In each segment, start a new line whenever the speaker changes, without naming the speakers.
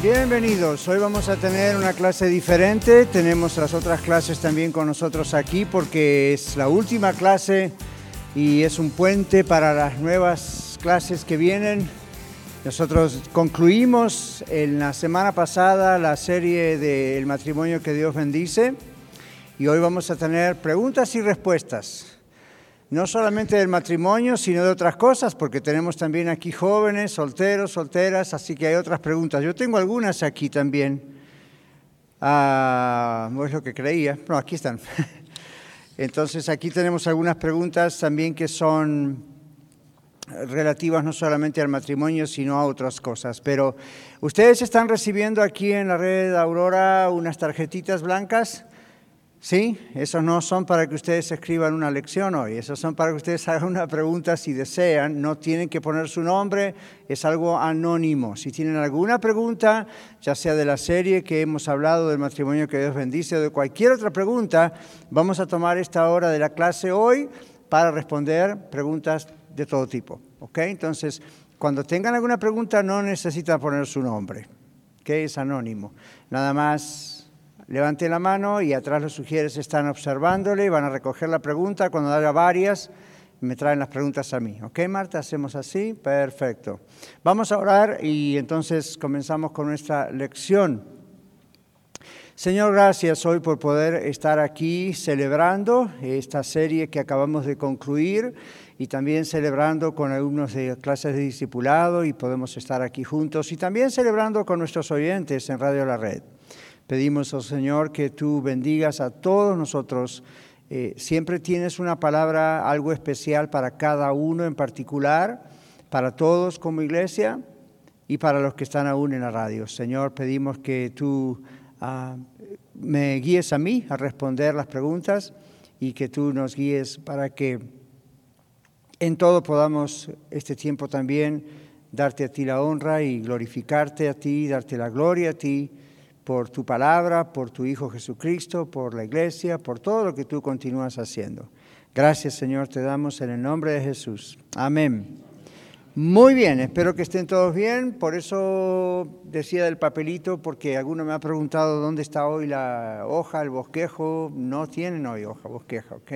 Bienvenidos, hoy vamos a tener una clase diferente, tenemos las otras clases también con nosotros aquí porque es la última clase y es un puente para las nuevas clases que vienen. Nosotros concluimos en la semana pasada la serie del matrimonio que Dios bendice y hoy vamos a tener preguntas y respuestas no solamente del matrimonio, sino de otras cosas, porque tenemos también aquí jóvenes, solteros, solteras, así que hay otras preguntas. Yo tengo algunas aquí también. Ah, no es lo que creía. No, aquí están. Entonces aquí tenemos algunas preguntas también que son relativas no solamente al matrimonio, sino a otras cosas. Pero ustedes están recibiendo aquí en la red Aurora unas tarjetitas blancas. Sí, esos no son para que ustedes escriban una lección hoy, esos son para que ustedes hagan una pregunta si desean, no tienen que poner su nombre, es algo anónimo. Si tienen alguna pregunta, ya sea de la serie que hemos hablado del matrimonio que Dios bendice o de cualquier otra pregunta, vamos a tomar esta hora de la clase hoy para responder preguntas de todo tipo. ¿ok? Entonces, cuando tengan alguna pregunta no necesitan poner su nombre, que es anónimo. Nada más Levante la mano y atrás los sugieres están observándole, van a recoger la pregunta. Cuando haya varias, me traen las preguntas a mí. ¿Ok, Marta? ¿Hacemos así? Perfecto. Vamos a orar y entonces comenzamos con nuestra lección. Señor, gracias hoy por poder estar aquí celebrando esta serie que acabamos de concluir y también celebrando con alumnos de clases de discipulado y podemos estar aquí juntos y también celebrando con nuestros oyentes en Radio La Red. Pedimos al Señor que tú bendigas a todos nosotros. Eh, siempre tienes una palabra, algo especial para cada uno en particular, para todos como iglesia y para los que están aún en la radio. Señor, pedimos que tú ah, me guíes a mí a responder las preguntas y que tú nos guíes para que en todo podamos este tiempo también darte a ti la honra y glorificarte a ti, darte la gloria a ti por tu palabra, por tu Hijo Jesucristo, por la iglesia, por todo lo que tú continúas haciendo. Gracias Señor, te damos en el nombre de Jesús. Amén. Muy bien, espero que estén todos bien. Por eso decía del papelito, porque alguno me ha preguntado dónde está hoy la hoja, el bosquejo. No tienen hoy hoja, bosqueja, ¿ok?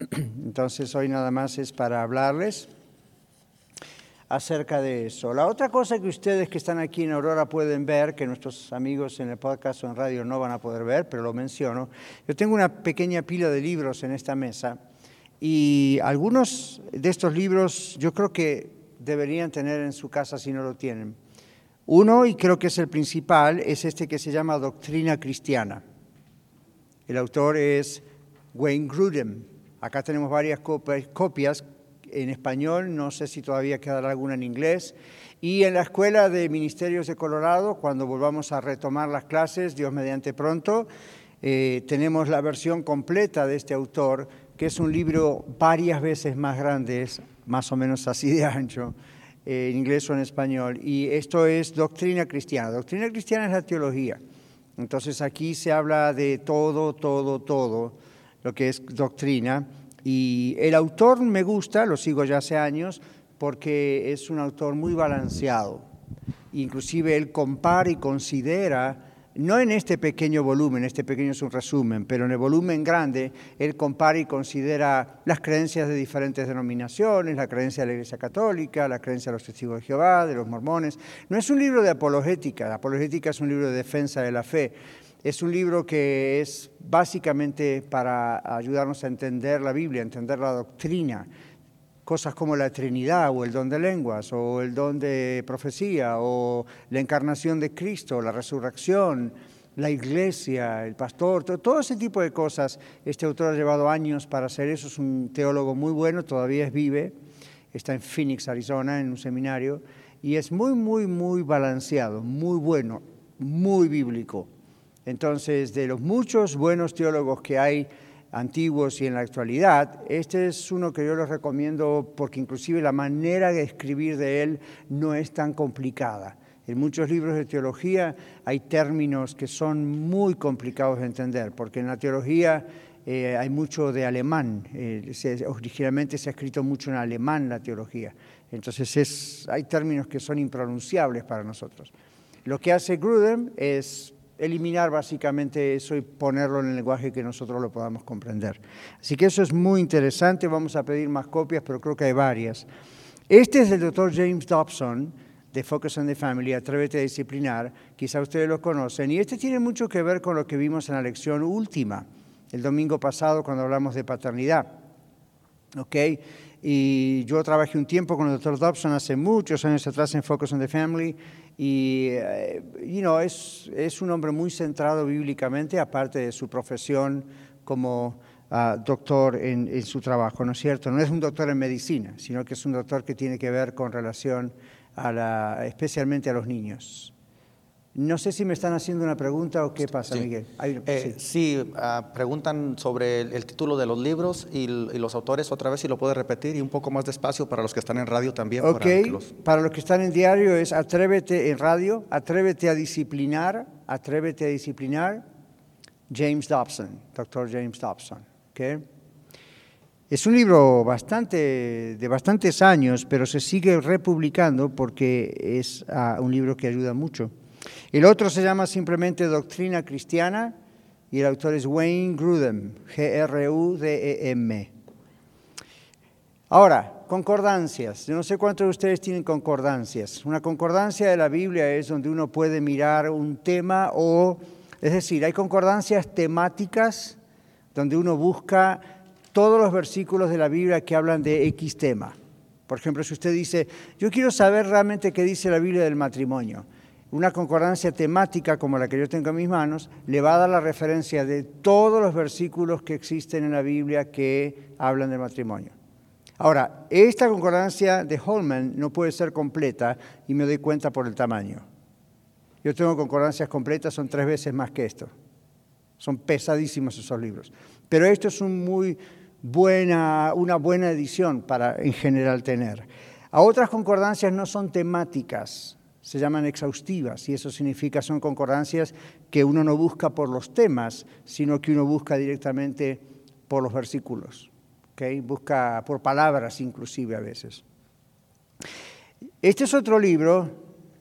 Entonces hoy nada más es para hablarles acerca de eso. La otra cosa que ustedes que están aquí en Aurora pueden ver, que nuestros amigos en el podcast o en radio no van a poder ver, pero lo menciono, yo tengo una pequeña pila de libros en esta mesa y algunos de estos libros yo creo que deberían tener en su casa si no lo tienen. Uno, y creo que es el principal, es este que se llama Doctrina Cristiana. El autor es Wayne Grudem. Acá tenemos varias copias en español, no sé si todavía quedará alguna en inglés. Y en la Escuela de Ministerios de Colorado, cuando volvamos a retomar las clases, Dios mediante pronto, eh, tenemos la versión completa de este autor, que es un libro varias veces más grande, más o menos así de ancho, eh, en inglés o en español. Y esto es Doctrina Cristiana. Doctrina Cristiana es la teología. Entonces aquí se habla de todo, todo, todo, lo que es doctrina. Y el autor me gusta, lo sigo ya hace años, porque es un autor muy balanceado. Inclusive él compara y considera, no en este pequeño volumen, este pequeño es un resumen, pero en el volumen grande, él compara y considera las creencias de diferentes denominaciones, la creencia de la Iglesia Católica, la creencia de los testigos de Jehová, de los mormones. No es un libro de apologética, la apologética es un libro de defensa de la fe es un libro que es básicamente para ayudarnos a entender la Biblia, entender la doctrina, cosas como la Trinidad o el don de lenguas o el don de profecía o la encarnación de Cristo, la resurrección, la iglesia, el pastor, todo, ese tipo de cosas. Este autor ha llevado años para hacer eso, es un teólogo muy bueno, todavía vive, está en Phoenix, Arizona, en un seminario, y es muy, muy, muy balanceado, muy bueno, muy bíblico. Entonces, de los muchos buenos teólogos que hay antiguos y en la actualidad, este es uno que yo les recomiendo porque inclusive la manera de escribir de él no es tan complicada. En muchos libros de teología hay términos que son muy complicados de entender, porque en la teología eh, hay mucho de alemán. Eh, originalmente se ha escrito mucho en alemán la teología. Entonces es, hay términos que son impronunciables para nosotros. Lo que hace Grudem es eliminar básicamente eso y ponerlo en el lenguaje que nosotros lo podamos comprender. Así que eso es muy interesante, vamos a pedir más copias, pero creo que hay varias. Este es el doctor James Dobson de Focus on the Family, Atrévete a Disciplinar, quizá ustedes lo conocen, y este tiene mucho que ver con lo que vimos en la lección última, el domingo pasado cuando hablamos de paternidad. ¿Ok? Y yo trabajé un tiempo con el doctor Dobson hace muchos años atrás en Focus on the Family, y eh, you know, es, es, un hombre muy centrado bíblicamente, aparte de su profesión como uh, doctor en, en, su trabajo, ¿no es cierto? No es un doctor en medicina, sino que es un doctor que tiene que ver con relación a la, especialmente a los niños. No sé si me están haciendo una pregunta o qué pasa, Miguel.
Eh, sí, uh, preguntan sobre el, el, título de los libros y, y, los autores otra vez, si lo puede repetir y un poco más despacio para los que están en radio también.
Ok, para, los... para los que están en diario es Atrévete en radio, Atrévete a disciplinar, Atrévete a disciplinar, James Dobson, doctor James Dobson. Okay. Es un libro bastante, de bastantes años, pero se sigue republicando porque es uh, un libro que ayuda mucho. El otro se llama simplemente Doctrina Cristiana y el autor es Wayne Grudem, G-R-U-D-E-M. Ahora, concordancias. Yo no sé cuántos de ustedes tienen concordancias. Una concordancia de la Biblia es donde uno puede mirar un tema o, es decir, hay concordancias temáticas donde uno busca todos los versículos de la Biblia que hablan de X tema. Por ejemplo, si usted dice, yo quiero saber realmente qué dice la Biblia del matrimonio una concordancia temática como la que yo tengo en mis manos, le va a dar la referencia de todos los versículos que existen en la Biblia que hablan del matrimonio. Ahora, esta concordancia de Holman no puede ser completa y me doy cuenta por el tamaño. Yo tengo concordancias completas, son tres veces más que esto. Son pesadísimos esos libros. Pero esto es una buena edición para en general tener. A otras concordancias no son temáticas, se llaman exhaustivas y eso significa son concordancias que uno no busca por los temas, sino que uno busca directamente por los versículos, ¿okay? busca por palabras inclusive a veces. Este es otro libro,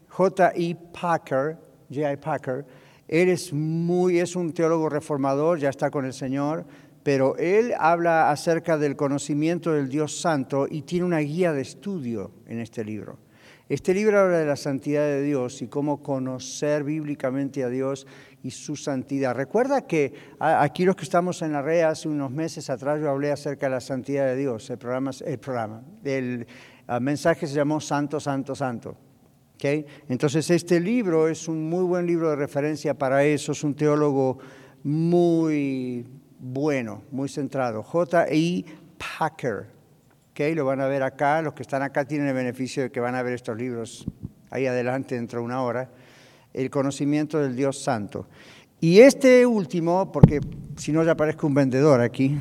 J.E. Packer, J.I. Packer, él es, muy, es un teólogo reformador, ya está con el Señor, pero él habla acerca del conocimiento del Dios Santo y tiene una guía de estudio en este libro. Este libro habla de la santidad de Dios y cómo conocer bíblicamente a Dios y su santidad. Recuerda que aquí los que estamos en la red hace unos meses atrás yo hablé acerca de la santidad de Dios. El programa, el, programa, el mensaje se llamó Santo, Santo, Santo. ¿Okay? Entonces este libro es un muy buen libro de referencia para eso. Es un teólogo muy bueno, muy centrado. J.E. Packer. Okay, lo van a ver acá. Los que están acá tienen el beneficio de que van a ver estos libros ahí adelante dentro de una hora. El conocimiento del Dios Santo. Y este último, porque si no ya parezco un vendedor aquí,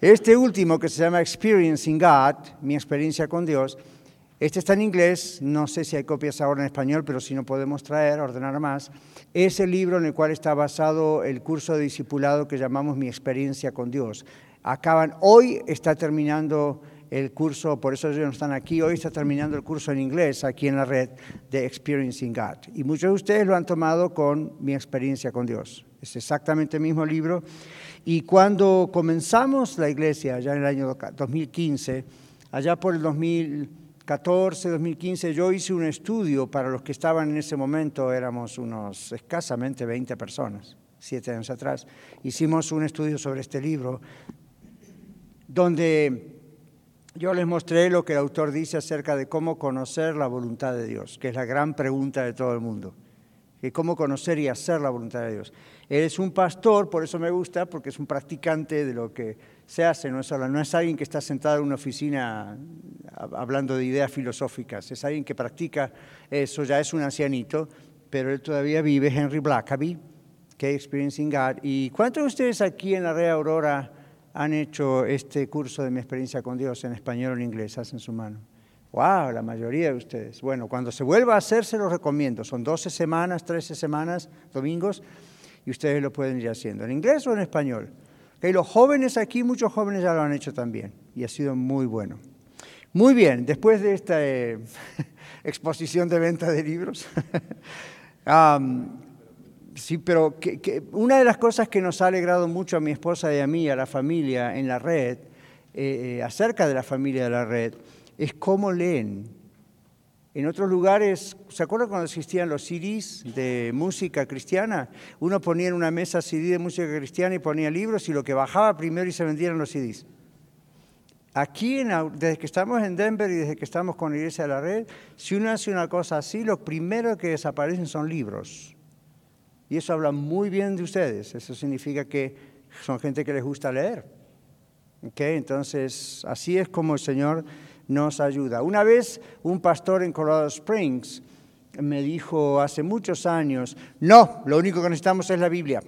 este último que se llama Experiencing God, mi experiencia con Dios, este está en inglés, no sé si hay copias ahora en español, pero si no podemos traer, ordenar más. Es el libro en el cual está basado el curso de discipulado que llamamos Mi experiencia con Dios acaban, hoy está terminando el curso, por eso ellos no están aquí, hoy está terminando el curso en inglés aquí en la red de Experiencing God. Y muchos de ustedes lo han tomado con mi experiencia con Dios. Es exactamente el mismo libro. Y cuando comenzamos la iglesia, allá en el año 2015, allá por el 2014, 2015, yo hice un estudio para los que estaban en ese momento, éramos unos escasamente 20 personas, siete años atrás. Hicimos un estudio sobre este libro donde yo les mostré lo que el autor dice acerca de cómo conocer la voluntad de Dios, que es la gran pregunta de todo el mundo, que cómo conocer y hacer la voluntad de Dios. Él es un pastor, por eso me gusta, porque es un practicante de lo que se hace, no es, alguien que está sentado en una oficina hablando de ideas filosóficas, es alguien que practica eso, ya es un ancianito, pero él todavía vive, Henry Blackaby, Okay, Experiencing God. ¿Y cuántos de ustedes aquí en la Red Aurora han hecho este curso de mi experiencia con Dios en español o en inglés? Hacen su mano. Wow, la mayoría de ustedes. Bueno, cuando se vuelva a hacer, se lo recomiendo. Son 12 semanas, 13 semanas, domingos, y ustedes lo pueden ir haciendo, en inglés o en español. Okay, los jóvenes aquí, muchos jóvenes ya lo han hecho también, y ha sido muy bueno. Muy bien, después de esta eh, exposición de venta de libros, Sí, pero que, una de las cosas que nos ha alegrado mucho a mi esposa y a mí, a la familia en la red, eh, eh, acerca de la familia de la red, es cómo leen. En otros lugares, ¿se acuerdan cuando existían los CDs de música cristiana? Uno ponía en una mesa CD de música cristiana y ponía libros y lo que bajaba primero y se vendían los CDs. Aquí, desde que estamos en Denver y desde que estamos con la Iglesia de la Red, si uno hace una cosa así, lo primero que desaparecen son libros. Y eso habla muy bien de ustedes. Eso significa que son gente que les gusta leer. ¿Okay? Entonces, así es como el Señor nos ayuda. Una vez un pastor en Colorado Springs me dijo hace muchos años, no, lo único que necesitamos es la Biblia.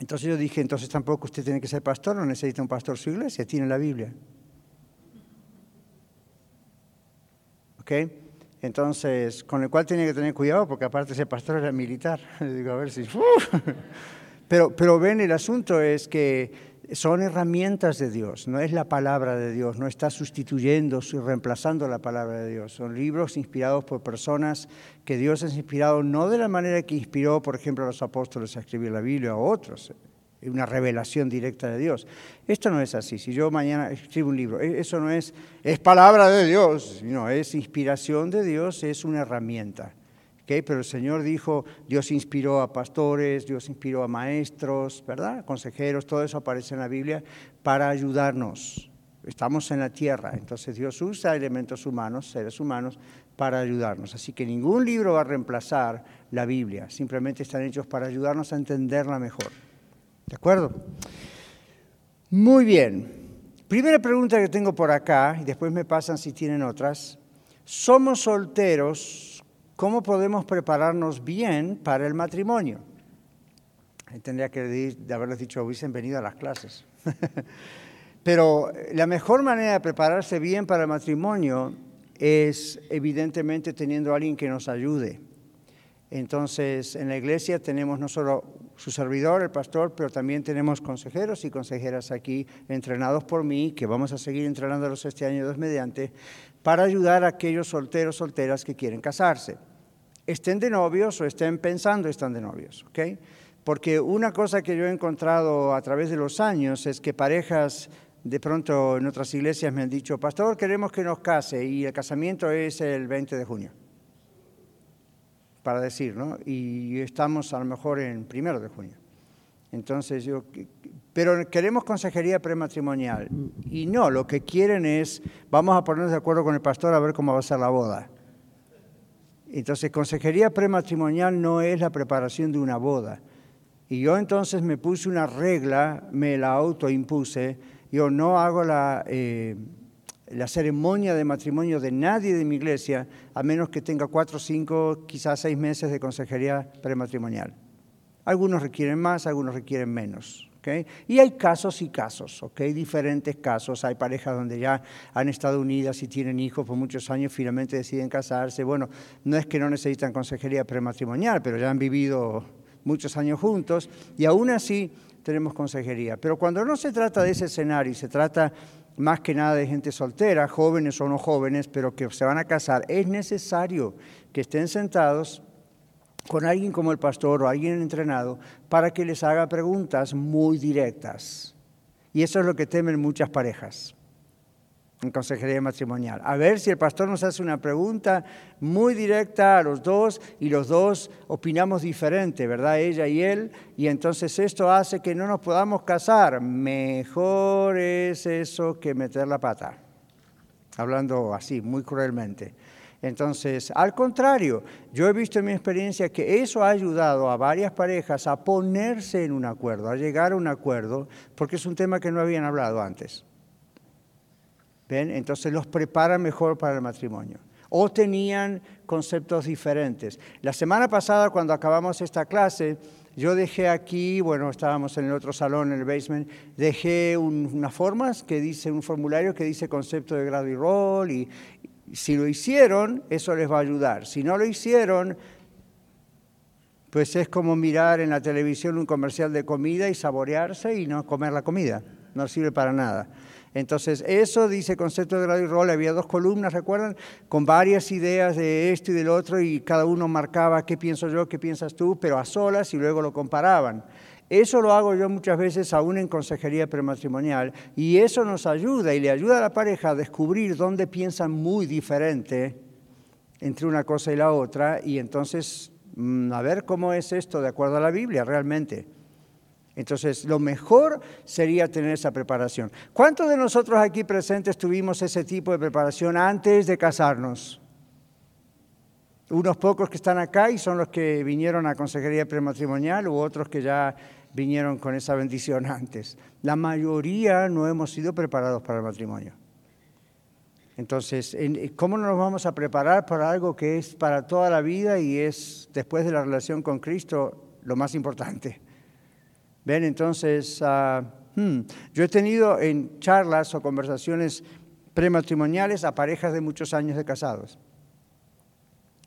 Entonces yo dije, entonces tampoco usted tiene que ser pastor, no necesita un pastor su iglesia, tiene la Biblia. ¿Ok? Entonces, con el cual tiene que tener cuidado, porque aparte ese pastor era militar. Digo, a ver si... Pero, pero ven, el asunto es que son herramientas de Dios, no es la palabra de Dios, no está sustituyendo, reemplazando la palabra de Dios. Son libros inspirados por personas que Dios ha inspirado no de la manera que inspiró, por ejemplo, a los apóstoles a escribir la Biblia o otros, una revelación directa de Dios. Esto no es así. Si yo mañana escribo un libro, e, eso no es, es palabra de Dios, no, es inspiración de Dios, es una herramienta. ¿Okay? Pero el Señor dijo, Dios inspiró a pastores, Dios inspiró a maestros, ¿verdad? Consejeros, todo eso aparece en la Biblia para ayudarnos. Estamos en la tierra, entonces Dios usa elementos humanos, seres humanos, para ayudarnos. Así que ningún libro va a reemplazar la Biblia, simplemente están hechos para ayudarnos a entenderla mejor. ¿De acuerdo? Muy bien. Primera pregunta que tengo por acá, y después me pasan si tienen otras. Somos solteros, ¿cómo podemos prepararnos bien para el matrimonio? Tendría que de haberles dicho, hubiesen venido a las clases. Pero la mejor manera de prepararse bien para el matrimonio es evidentemente teniendo a alguien que nos ayude. Entonces, en la iglesia tenemos no solo su servidor, el pastor, pero también tenemos consejeros y consejeras aquí entrenados por mí, que vamos a seguir entrenándolos este año dos mediante, para ayudar a aquellos solteros, solteras que quieren casarse. Estén de novios o estén pensando están de novios, ¿ok? Porque una cosa que yo he encontrado a través de los años es que parejas de pronto en otras iglesias me han dicho, pastor, queremos que nos case y el casamiento es el 20 de junio para decir, ¿no? Y estamos a lo mejor en primero de junio. Entonces yo, pero queremos consejería prematrimonial. Y no, lo que quieren es, vamos a ponernos de acuerdo con el pastor a ver cómo va a ser la boda. Entonces, consejería prematrimonial no es la preparación de una boda. Y yo entonces me puse una regla, me la autoimpuse, yo no hago la... Eh, la ceremonia de matrimonio de nadie de mi iglesia, a menos que tenga cuatro, cinco, quizás seis meses de consejería prematrimonial. Algunos requieren más, algunos requieren menos. Y hay casos y casos, ¿okay? diferentes casos. Hay parejas donde ya han estado unidas y tienen hijos por muchos años, finalmente deciden casarse. Bueno, no es que no necesitan consejería prematrimonial, pero ya han vivido muchos años juntos y aún así tenemos consejería. Pero cuando no se trata de ese escenario, se trata más que nada de gente soltera, jóvenes o no jóvenes, pero que se van a casar, es necesario que estén sentados con alguien como el pastor o alguien entrenado para que les haga preguntas muy directas. Y eso es lo que temen muchas parejas en consejería matrimonial. A ver si el pastor nos hace una pregunta muy directa a los dos y los dos opinamos diferente, ¿verdad? Ella y él, y entonces esto hace que no nos podamos casar. Mejor es eso que meter la pata, hablando así, muy cruelmente. Entonces, al contrario, yo he visto en mi experiencia que eso ha ayudado a varias parejas a ponerse en un acuerdo, a llegar a un acuerdo, porque es un tema que no habían hablado antes. Entonces los prepara mejor para el matrimonio. O tenían conceptos diferentes. La semana pasada, cuando acabamos esta clase, yo dejé aquí, bueno, estábamos en el otro salón, en el basement, dejé unas formas que dice, un formulario que dice concepto de grado y rol, y si lo hicieron, eso les va a ayudar. Si no lo hicieron, pues es como mirar en la televisión un comercial de comida y saborearse y no comer la comida. No sirve para nada. Entonces, eso dice concepto de grado y rol. Había dos columnas, ¿recuerdan? Con varias ideas de esto y del otro y cada uno marcaba qué pienso yo, qué piensas tú, pero a solas y luego lo comparaban. Eso lo hago yo muchas veces aún en consejería prematrimonial y eso nos ayuda y le ayuda a la pareja a descubrir dónde piensan muy diferente entre una cosa y la otra y entonces mm, a ver cómo es esto de acuerdo a la Biblia realmente. Entonces, lo mejor sería tener esa preparación. ¿Cuántos de nosotros aquí presentes tuvimos ese tipo de preparación antes de casarnos? Unos pocos que están acá y son los que vinieron a consejería prematrimonial u otros que ya vinieron con esa bendición antes. La mayoría no hemos sido preparados para el matrimonio. Entonces, ¿cómo nos vamos a preparar para algo que es para toda la vida y es, después de la relación con Cristo, lo más importante? Ven, entonces, ah, hmm, yo he tenido en charlas o conversaciones prematrimoniales a parejas de muchos años de casados.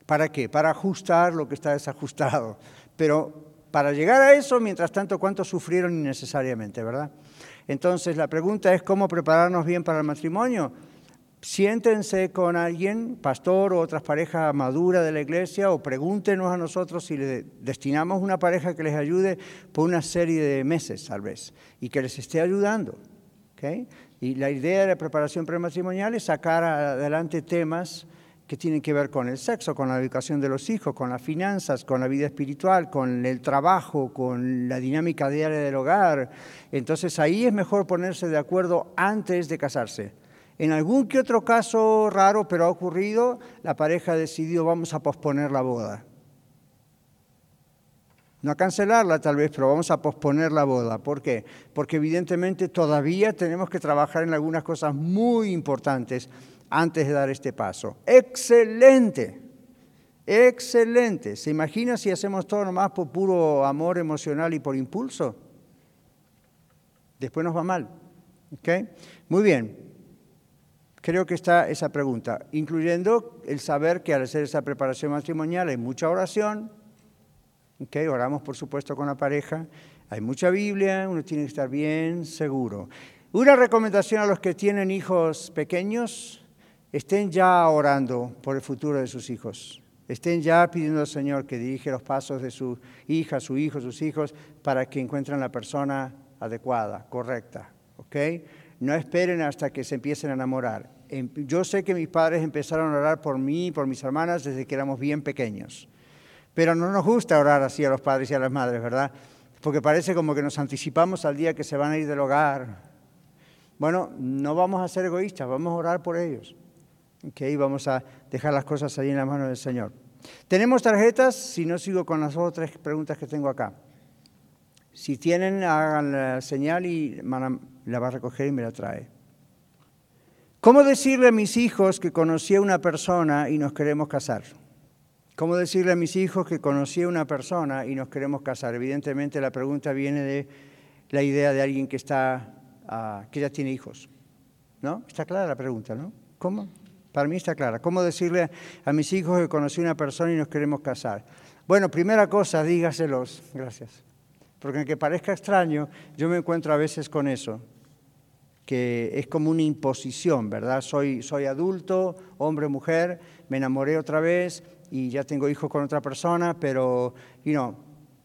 ¿Para qué? Para ajustar lo que está desajustado. Pero para llegar a eso, mientras tanto, ¿cuánto sufrieron innecesariamente, verdad? Entonces, la pregunta es cómo prepararnos bien para el matrimonio siéntense con alguien, pastor o otras parejas maduras de la iglesia, o pregúntenos a nosotros si le destinamos una pareja que les ayude por una serie de meses, tal vez, y que les esté ayudando. Y la idea de la preparación prematrimonial es sacar adelante temas que tienen que ver con el sexo, con la educación de los hijos, con las finanzas, con la vida espiritual, con el trabajo, con la dinámica diaria del hogar. Entonces ahí es mejor ponerse de acuerdo antes de casarse en algún que otro caso raro, pero ha ocurrido, la pareja ha decidido vamos a posponer la boda. No a cancelarla tal vez, pero vamos a posponer la boda. ¿Por qué? Porque evidentemente todavía tenemos que trabajar en algunas cosas muy importantes antes de dar este paso. Excelente, excelente. ¿Se imagina si hacemos todo nomás por puro amor emocional y por impulso? Después nos va mal. Muy bien. Creo que está esa pregunta, incluyendo el saber que al hacer esa preparación matrimonial hay mucha oración, okay, oramos por supuesto con la pareja, hay mucha Biblia, uno tiene que estar bien seguro. Una recomendación a los que tienen hijos pequeños, estén ya orando por el futuro de sus hijos. Estén ya pidiendo al Señor que dirige los pasos de su hija, su hijo, sus hijos, para que encuentren la persona adecuada, correcta. ¿ok?, no esperen hasta que se empiecen a enamorar. Em, yo sé que mis padres empezaron a orar por mí y por mis hermanas desde que éramos bien pequeños. Pero no nos gusta orar así a los padres y a las madres, ¿verdad? Porque parece como que nos anticipamos al día que se van a ir del hogar. Bueno, no vamos a ser egoístas, vamos a orar por ellos. Okay, vamos a dejar las cosas ahí en las manos del Señor. Tenemos tarjetas, si no sigo con las otras preguntas que tengo acá. Si tienen, hagan la señal y la va a recoger y me la trae. ¿Cómo decirle a mis hijos que conocí a una persona y nos queremos casar? ¿Cómo decirle a mis hijos que conocí a una persona y nos queremos casar? Evidentemente la pregunta viene de la idea de alguien que, está, ah, que ya tiene hijos. ¿No? Está clara la pregunta, ¿no? ¿Cómo? Para mí está clara. ¿Cómo decirle a mis hijos que conocí a una persona y nos queremos casar? Bueno, primera cosa, dígaselos. Gracias. Porque aunque parezca extraño, yo me encuentro a veces con eso que es como una imposición, ¿verdad? Soy, soy adulto, hombre, mujer, me enamoré otra vez y ya tengo hijos con otra persona, pero, you know,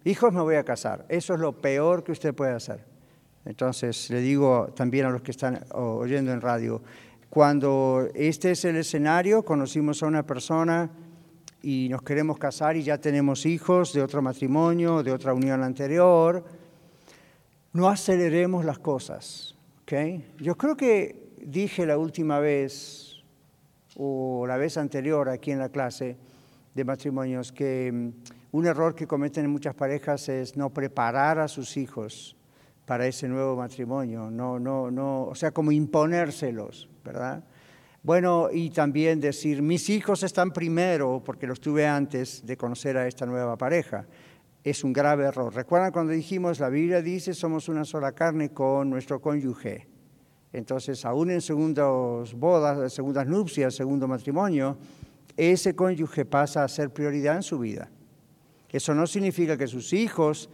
hijos me voy a casar. Eso es lo peor que usted puede hacer. Entonces, le digo también a los que están oyendo en radio, cuando este es el escenario, conocimos a una persona y nos queremos casar y ya tenemos hijos de otro matrimonio, de otra unión anterior, no aceleremos las cosas yo creo que dije la última vez o la vez anterior aquí en la clase de matrimonios que mm, un error que cometen muchas parejas es no preparar a sus hijos para ese nuevo matrimonio, no, no, no, o sea, como imponérselos, ¿verdad? Bueno, y también decir, mis hijos están primero porque los tuve antes de conocer a esta nueva pareja. es un grave error. ¿Recuerdan cuando dijimos, la Biblia dice, somos una sola carne con nuestro cónyuge? Entonces, aún en segundas bodas, segundas nupcias, segundo matrimonio, ese cónyuge pasa a ser prioridad en su vida. Eso no significa que sus hijos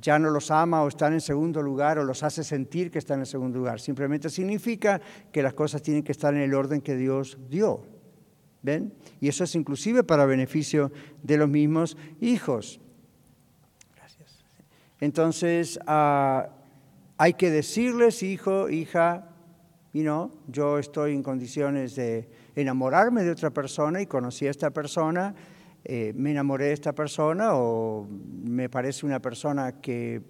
ya no los ama o están en segundo lugar o los hace sentir que están en segundo lugar. Simplemente significa que las cosas tienen que estar en el orden que Dios dio. ¿Ven? Y eso es inclusive para beneficio de los mismos hijos. Gracias. Entonces, ah, hay que decirles, hijo, hija, y no, yo estoy en condiciones de enamorarme de otra persona y conocí a esta persona eh, me enamoré de esta persona o me parece una persona que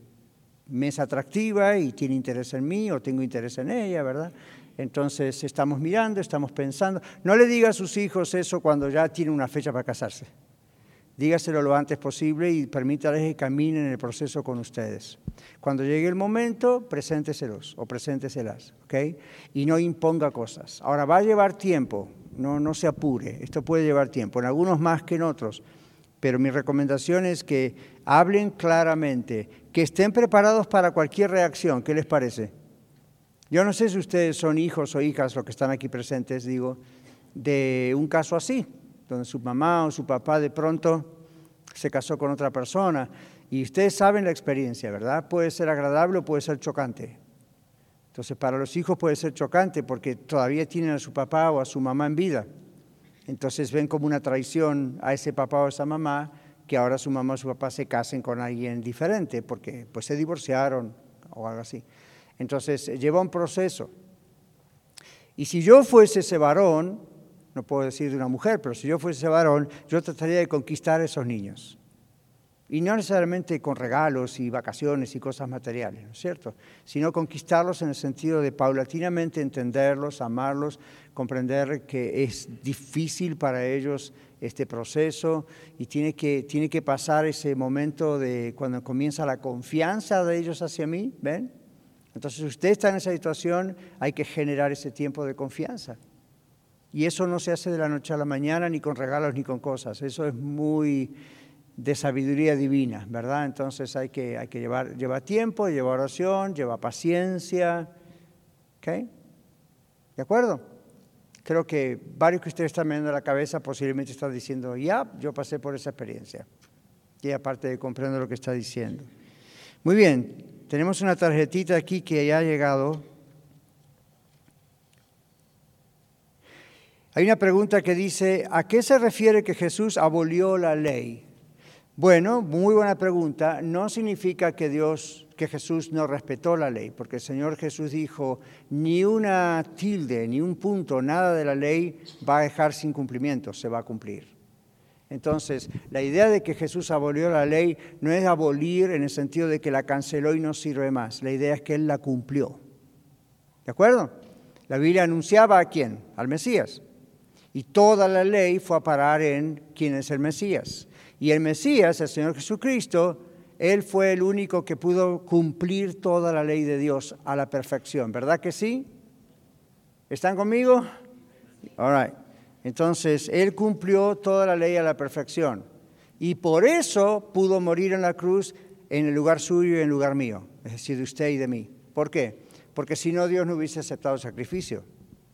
me es atractiva y tiene interés en mí o tengo interés en ella, ¿verdad? Entonces estamos mirando, estamos pensando. No le diga a sus hijos eso cuando ya tiene una fecha para casarse. Dígaselo lo antes posible y permítales que caminen en el proceso con ustedes. Cuando llegue el momento, presénteselos o presénteselas, ¿ok? Y no imponga cosas. Ahora, va a llevar tiempo, no, no se apure, esto puede llevar tiempo, en algunos más que en otros, pero mi recomendación es que hablen claramente, que estén preparados para cualquier reacción, ¿qué les parece? Yo no sé si ustedes son hijos o hijas, los que están aquí presentes, digo, de un caso así, donde su mamá o su papá de pronto se casó con otra persona. Y ustedes saben la experiencia, ¿verdad? Puede ser agradable o puede ser chocante. Entonces, para los hijos puede ser chocante porque todavía tienen a su papá o a su mamá en vida. Entonces ven como una traición a ese papá o a esa mamá que ahora su mamá o su papá se casen con alguien diferente porque pues se divorciaron o algo así. Entonces lleva un proceso. Y si yo fuese ese varón, no puedo decir de una mujer, pero si yo fuese ese varón, yo trataría de conquistar a esos niños. Y no necesariamente con regalos y vacaciones y cosas materiales, ¿no es cierto? Sino conquistarlos en el sentido de paulatinamente entenderlos, amarlos, comprender que es difícil para ellos este proceso y tiene que, tiene que pasar ese momento de cuando comienza la confianza de ellos hacia mí, ¿ven? Entonces, si usted está en esa situación, hay que generar ese tiempo de confianza. Y eso no se hace de la noche a la mañana, ni con regalos, ni con cosas. Eso es muy de sabiduría divina, ¿verdad? Entonces hay que, hay que llevar, llevar tiempo, llevar oración, lleva paciencia. ¿Ok? ¿De acuerdo? Creo que varios que ustedes están mirando la cabeza posiblemente están diciendo, ya, yo pasé por esa experiencia. Y aparte de comprender lo que está diciendo. Muy bien, tenemos una tarjetita aquí que ya ha llegado. Hay una pregunta que dice, ¿a qué se refiere que Jesús abolió la ley? Bueno, muy buena pregunta. No significa que Dios, que Jesús no respetó la ley, porque el Señor Jesús dijo, ni una tilde, ni un punto, nada de la ley va a dejar sin cumplimiento, se va a cumplir. Entonces, la idea de que Jesús abolió la ley no es abolir en el sentido de que la canceló y no sirve más. La idea es que Él la cumplió. ¿De acuerdo? La Biblia anunciaba a quién? Al Mesías. Y toda la ley fue a parar en quién es el Mesías. Y el Mesías, el Señor Jesucristo, Él fue el único que pudo cumplir toda la ley de Dios a la perfección. ¿Verdad que sí? ¿Están conmigo? All right. Entonces, Él cumplió toda la ley a la perfección. Y por eso pudo morir en la cruz en el lugar suyo y en el lugar mío, es decir, de usted y de mí. ¿Por qué? Porque si no, Dios no hubiese aceptado el sacrificio.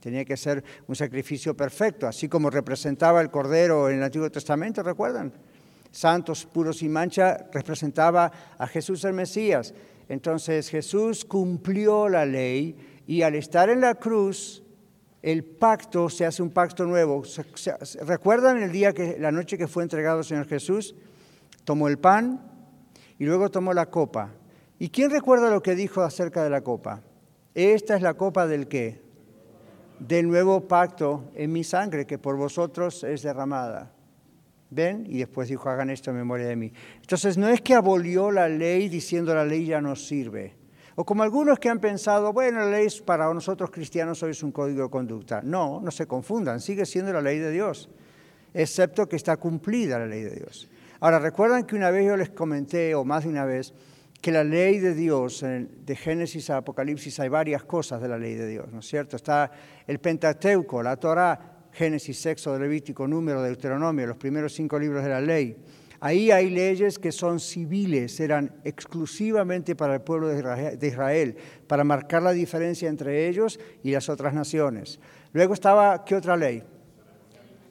Tenía que ser un sacrificio perfecto, así como representaba el Cordero en el Antiguo Testamento, ¿recuerdan? Santos, puros y mancha, representaba a Jesús el Mesías. Entonces Jesús cumplió la ley y al estar en la cruz, el pacto se hace un pacto nuevo. ¿Recuerdan el día que la noche que fue entregado el Señor Jesús? Tomó el pan y luego tomó la copa. ¿Y quién recuerda lo que dijo acerca de la copa? Esta es la copa del qué? Del nuevo pacto en mi sangre que por vosotros es derramada. ¿Ven? Y después dijo, hagan esto en memoria de mí. Entonces no es que abolió la ley diciendo la ley ya no sirve. O como algunos que han pensado, bueno, la ley para nosotros cristianos hoy es un código de conducta. No, no se confundan, sigue siendo la ley de Dios, excepto que está cumplida la ley de Dios. Ahora, recuerdan que una vez yo les comenté, o más de una vez, que la ley de Dios, de Génesis a Apocalipsis, hay varias cosas de la ley de Dios, ¿no es cierto? Está el Pentateuco, la Torah, Génesis, Sexo, Levítico, Número, Deuteronomio, los primeros cinco libros de la ley. Ahí hay leyes que son civiles, eran exclusivamente para el pueblo de Israel, para marcar la diferencia entre ellos y las otras naciones. Luego estaba, ¿qué otra ley?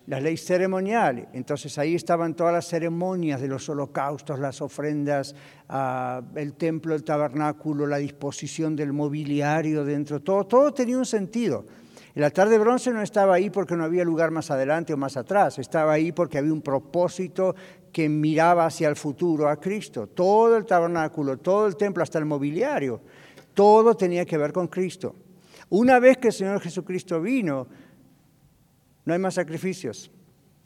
La ley ceremonial. Entonces ahí estaban todas las ceremonias de los holocaustos, las ofrendas, ah, el templo, el tabernáculo, la disposición del mobiliario dentro, todo, todo tenía un sentido. El altar de bronce no estaba ahí porque no había lugar más adelante o más atrás, estaba ahí porque había un propósito que miraba hacia el futuro a Cristo. Todo el tabernáculo, todo el templo, hasta el mobiliario, todo tenía que ver con Cristo. Una vez que el Señor Jesucristo vino, no hay más sacrificios.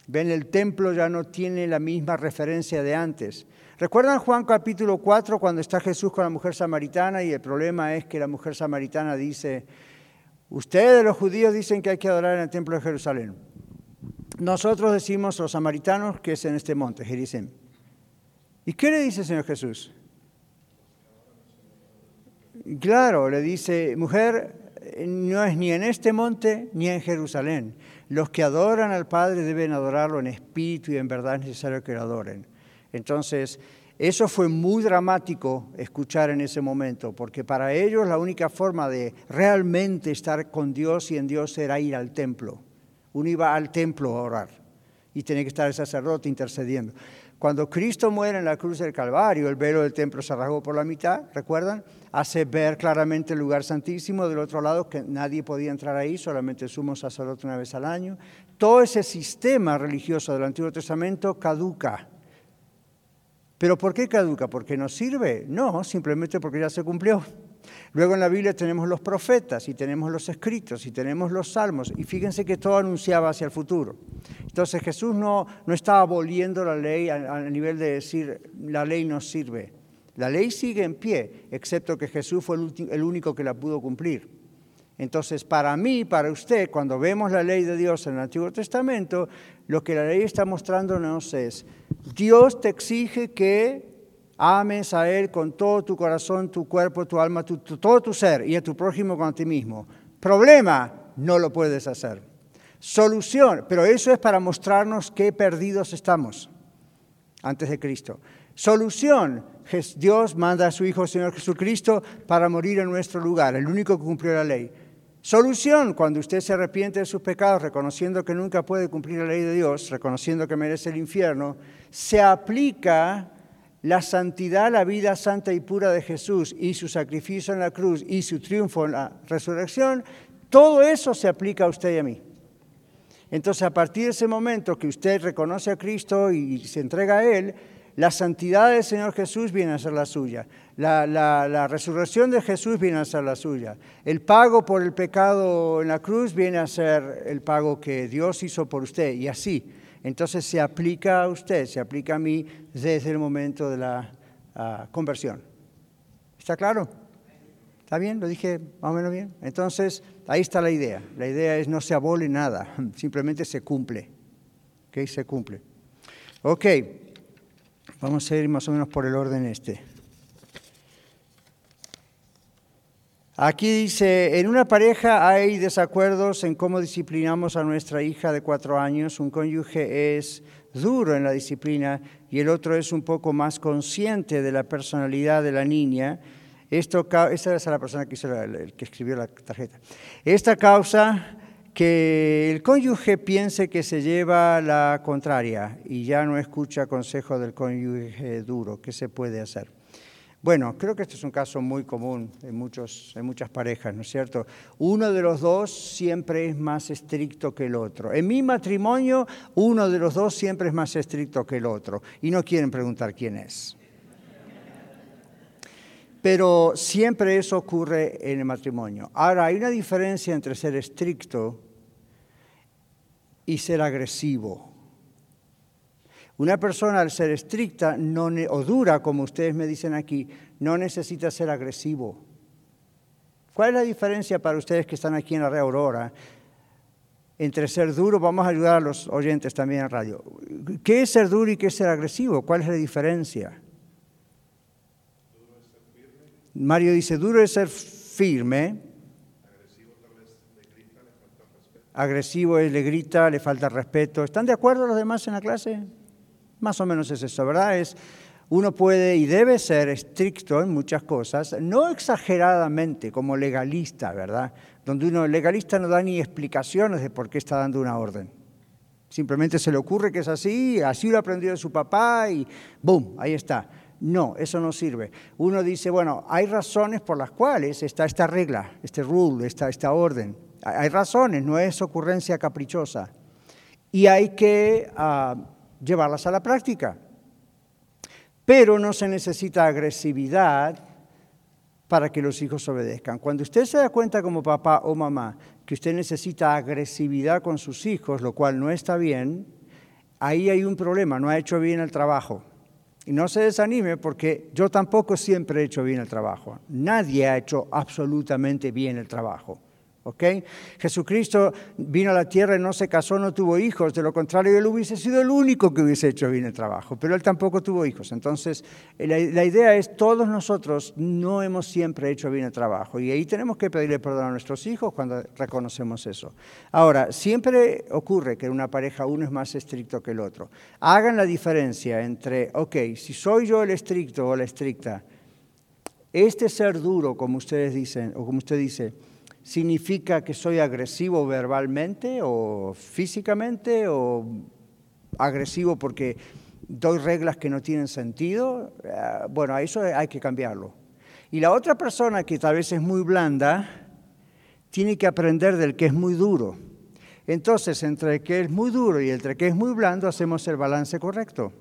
Ven, el templo ya no tiene la misma referencia de antes. ¿Recuerdan Juan capítulo 4 cuando está Jesús con la mujer samaritana y el problema es que la mujer samaritana dice, ustedes los judíos dicen que hay que adorar en el templo de Jerusalén. Nosotros decimos los samaritanos que es en este monte, Jericem. ¿Y qué le dice el Señor Jesús? Claro, le dice, mujer, no es ni en este monte ni en Jerusalén. Los que adoran al Padre deben adorarlo en espíritu y en verdad es necesario que lo adoren. Entonces, eso fue muy dramático escuchar en ese momento, porque para ellos la única forma de realmente estar con Dios y en Dios era ir al templo. Uno iba al templo a orar y tenía que estar el sacerdote intercediendo. Cuando Cristo muere en la cruz del Calvario, el velo del templo se rasgó por la mitad, ¿recuerdan? Hace ver claramente el lugar santísimo, del otro lado que nadie podía entrar ahí, solamente el sumo sacerdote una vez al año. Todo ese sistema religioso del Antiguo Testamento caduca. ¿Pero por qué caduca? ¿Porque no sirve? No, simplemente porque ya se cumplió. Luego en la Biblia tenemos los profetas y tenemos los escritos y tenemos los salmos y fíjense que todo anunciaba hacia el futuro. Entonces Jesús no, no estaba aboliendo la ley a, nivel de decir la ley no sirve. La ley sigue en pie, excepto que Jesús fue el, el único que la pudo cumplir. Entonces, para mí, para usted, cuando vemos la ley de Dios en el Antiguo Testamento, lo que la ley está mostrándonos es, Dios te exige que ames a Él con todo tu corazón, tu cuerpo, tu alma, todo tu ser y a tu prójimo con ti mismo. Problema, no lo puedes hacer. Solución, pero eso es para mostrarnos qué perdidos estamos antes de Cristo. Solución, Dios manda a su Hijo Señor Jesucristo para morir en nuestro lugar, el único que cumplió la ley. Solución, cuando usted se arrepiente de sus pecados, reconociendo que nunca puede cumplir la ley de Dios, reconociendo que merece el infierno, se aplica la santidad, la vida santa y pura de Jesús y su sacrificio en la cruz y su triunfo en la resurrección, todo eso se aplica a usted y a mí. Entonces, a partir de ese momento que usted reconoce a Cristo y se entrega a Él, la santidad del Señor Jesús viene a ser la suya. La, resurrección de Jesús viene a ser la suya. El pago por el pecado en la cruz viene a ser el pago que Dios hizo por usted. Y así entonces se aplica a usted, se aplica a mí desde el momento de la ah, conversión. ¿Está claro? ¿Está bien? ¿Lo dije más o menos bien? Entonces, ahí está la idea. La idea es no se abole nada, simplemente se cumple. ¿Ok? Se cumple. Ok, vamos a ir más o menos por el orden este. Aquí dice, en una pareja hay desacuerdos en cómo disciplinamos a nuestra hija de cuatro años. Un cónyuge es duro en la disciplina y el otro es un poco más consciente de la personalidad de la niña. Esto, esa es la persona que, que escribió la tarjeta. Esta causa que el cónyuge piense que se lleva la contraria y ya no escucha consejo del cónyuge duro. ¿Qué se puede hacer? Bueno, creo que este es un caso muy común en, muchos, en muchas parejas, ¿no es cierto? Uno de los dos siempre es más estricto que el otro. En mi matrimonio, uno de los dos siempre es más estricto que el otro y no quieren preguntar quién es. Pero siempre eso ocurre en el matrimonio. Ahora, hay una diferencia entre ser estricto y ser agresivo. Una persona al ser estricta no o dura, como ustedes me dicen aquí, no necesita ser agresivo. ¿Cuál es la diferencia para ustedes que están aquí en la Red Aurora entre ser duro? Vamos a ayudar a los oyentes también en radio. ¿Qué es ser duro y qué es ser agresivo? ¿Cuál es la diferencia? Mario dice, duro es ser firme. Agresivo es le grita, le falta respeto. ¿Están de acuerdo los demás en la clase? Más o menos es eso, ¿verdad? Es, uno puede y debe ser estricto en muchas cosas, no exageradamente como legalista, ¿verdad? Donde uno legalista no da ni explicaciones de por qué está dando una orden. Simplemente se le ocurre que es así, así lo aprendió de su papá y ¡boom! Ahí está. No, eso no sirve. Uno dice, bueno, hay razones por las cuales está esta regla, este rule, esta, esta orden. Hay razones, no es ocurrencia caprichosa. Y hay que uh, llevarlas a la práctica. Pero no se necesita agresividad para que los hijos obedezcan. Cuando usted se da cuenta como papá o mamá que usted necesita agresividad con sus hijos, lo cual no está bien, ahí hay un problema, no ha hecho bien el trabajo. Y no se desanime porque yo tampoco siempre he hecho bien el trabajo. Nadie ha hecho absolutamente bien el trabajo. Jesucristo vino a la tierra y no se casó, no tuvo hijos, de lo contrario él hubiese sido el único que hubiese hecho bien el trabajo, pero él tampoco tuvo hijos. Entonces, la, la idea es, todos nosotros no hemos siempre hecho bien el trabajo y ahí tenemos que pedirle perdón a nuestros hijos cuando reconocemos eso. Ahora, siempre ocurre que en una pareja uno es más estricto que el otro. Hagan la diferencia entre, ok, si soy yo el estricto o la estricta, este ser duro, como ustedes dicen, o como usted dice, significa que soy agresivo verbalmente o físicamente o agresivo porque doy reglas que no tienen sentido, eh, bueno, a eso hay que cambiarlo. Y la otra persona que tal vez es muy blanda, tiene que aprender del que es muy duro. Entonces, entre el que es muy duro y el que es muy blando, hacemos el balance correcto.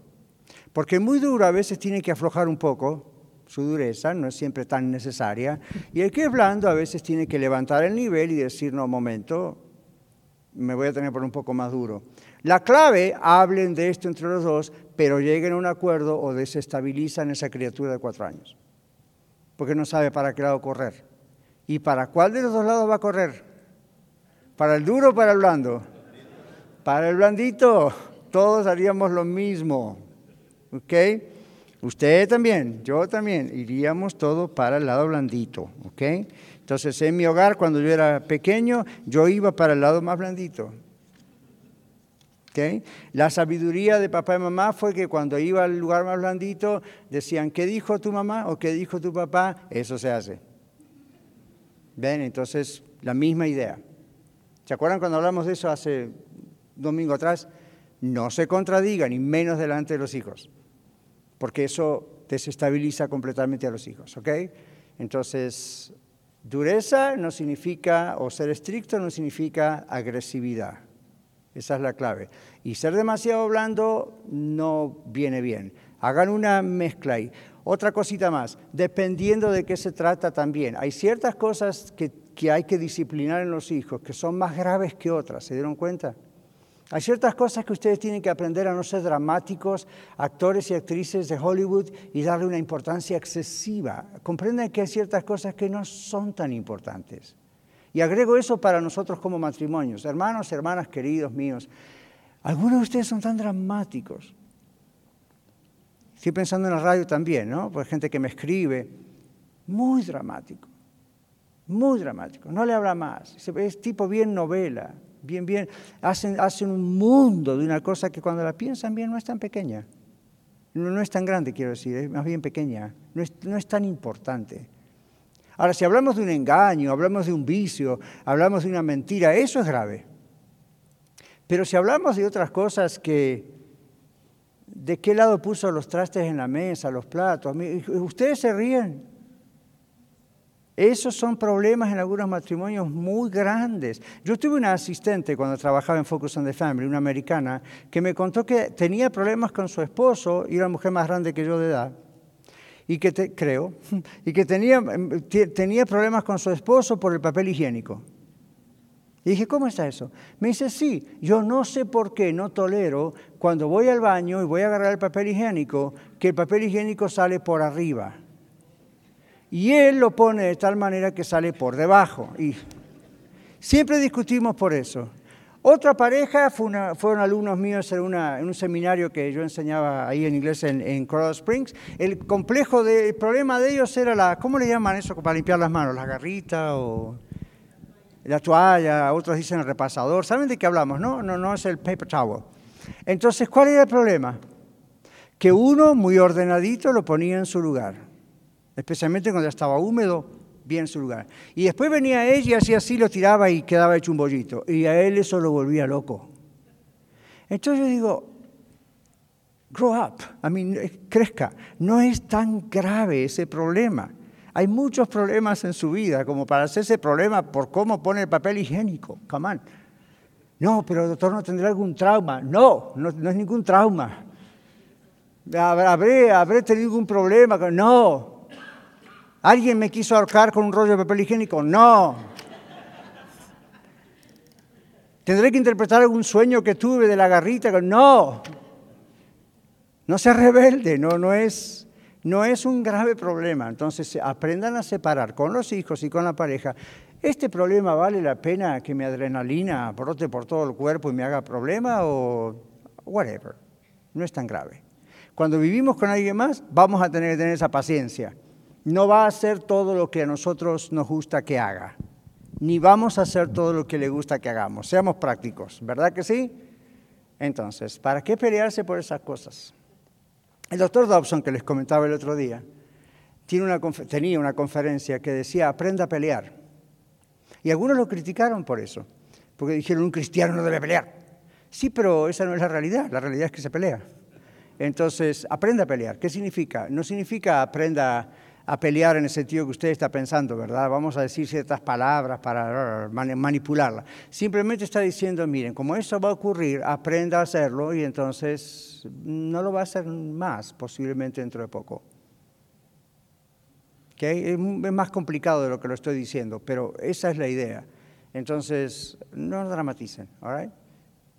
Porque muy duro a veces tiene que aflojar un poco su dureza, no es siempre tan necesaria, y el que es blando a veces tiene que levantar el nivel y decir, no, momento, me voy a tener por un poco más duro. La clave, hablen de esto entre los dos, pero lleguen a un acuerdo o desestabilizan esa criatura de cuatro años, porque no sabe para qué lado correr. ¿Y para cuál de los dos lados va a correr? ¿Para el duro o para el blando? Para el blandito, todos haríamos lo mismo. ¿Ok? Usted también, yo también, iríamos todo para el lado blandito, ¿ok? Entonces, en mi hogar, cuando yo era pequeño, yo iba para el lado más blandito. ¿ok? La sabiduría de papá y mamá fue que cuando iba al lugar más blandito, decían, ¿qué dijo tu mamá o qué dijo tu papá? Eso se hace. ¿Ven? Entonces, la misma idea. ¿Se acuerdan cuando hablamos de eso hace domingo atrás? No se contradiga, ni menos delante de los hijos porque eso desestabiliza completamente a los hijos, ¿ok? Entonces, dureza no significa, o ser estricto no significa agresividad. Esa es la clave. Y ser demasiado blando no viene bien. Hagan una mezcla ahí. Otra cosita más, dependiendo de qué se trata también. Hay ciertas cosas que, que hay que disciplinar en los hijos que son más graves que otras, ¿se dieron cuenta? Hay ciertas cosas que ustedes tienen que aprender a no ser dramáticos, actores y actrices de Hollywood, y darle una importancia excesiva. Comprenden que hay ciertas cosas que no son tan importantes. Y agrego eso para nosotros como matrimonios. Hermanos, hermanas queridos míos, algunos de ustedes son tan dramáticos. Estoy pensando en la radio también, ¿no? Pues gente que me escribe, muy dramático, muy dramático. No le habla más. Es tipo bien novela bien, bien, hacen, hacen un mundo de una cosa que cuando la piensan bien no es tan pequeña. No, es tan grande, quiero decir, es más bien pequeña, no es, no es tan importante. Ahora, si hablamos de un engaño, hablamos de un vicio, hablamos de una mentira, eso es grave. Pero si hablamos de otras cosas que, ¿de qué lado puso los trastes en la mesa, los platos? Ustedes se ríen, esos son problemas en algunos matrimonios muy grandes. Yo tuve una asistente cuando trabajaba en Focus on the Family, una americana, que me contó que tenía problemas con su esposo y una mujer más grande que yo de edad, y que creo, y que tenía, tenía problemas con su esposo por el papel higiénico. Y dije, ¿cómo está eso? Me dice, sí, yo no sé por qué no tolero cuando voy al baño y voy a agarrar el papel higiénico, que el papel higiénico sale por arriba y él lo pone de tal manera que sale por debajo. Y siempre discutimos por eso. Otra pareja fueron alumnos míos en, un seminario que yo enseñaba ahí en inglés en, en Colorado Springs. El complejo, el problema de ellos era la, ¿cómo le llaman eso para limpiar las manos? ¿La garrita o la toalla? Otros dicen el repasador. ¿Saben de qué hablamos? No, no, no es el paper towel. Entonces, ¿cuál era el problema? que uno, muy ordenadito, lo ponía en su lugar, especialmente cuando estaba húmedo, bien en su lugar. Y después venía ella y hacía así, lo tiraba y quedaba hecho un bollito. Y a él eso lo volvía loco. Entonces yo digo, grow up, I mean, eh, crezca. No es tan grave ese problema. Hay muchos problemas en su vida como para hacerse problema por cómo pone el papel higiénico. Come on. No, pero doctor, ¿no tendrá algún trauma? No, no, no es ningún trauma. ¿Habré, ¿Habré tenido algún problema? No. ¿Alguien me quiso ahorcar con un rollo de papel higiénico? No. ¿Tendré que interpretar algún sueño que tuve de la garrita? No. No sea rebelde, no, no, es, no es un grave problema. Entonces aprendan a separar con los hijos y con la pareja. ¿Este problema vale la pena que mi adrenalina brote por todo el cuerpo y me haga problema o whatever? No es tan grave. Cuando vivimos con alguien más, vamos a tener que tener esa paciencia. No va a hacer todo lo que a nosotros nos gusta que haga, ni vamos a hacer todo lo que le gusta que hagamos. Seamos prácticos, ¿verdad que sí? Entonces, ¿para qué pelearse por esas cosas? El doctor Dobson, que les comentaba el otro día, tenía una conferencia que decía, aprenda a pelear. Y algunos lo criticaron por eso, porque dijeron, un cristiano no debe pelear. Sí, pero esa no es la realidad, la realidad es que se pelea. Entonces, aprenda a pelear. ¿Qué significa? No significa aprenda a pelear en el sentido que usted está pensando, ¿verdad? Vamos a decir ciertas palabras para manipularla. Simplemente está diciendo, miren, como eso va a ocurrir, aprenda a hacerlo y entonces no lo va a hacer más, posiblemente dentro de poco. ¿Okay? Es más complicado de lo que lo estoy diciendo, pero esa es la idea. Entonces, no dramaticen, ¿all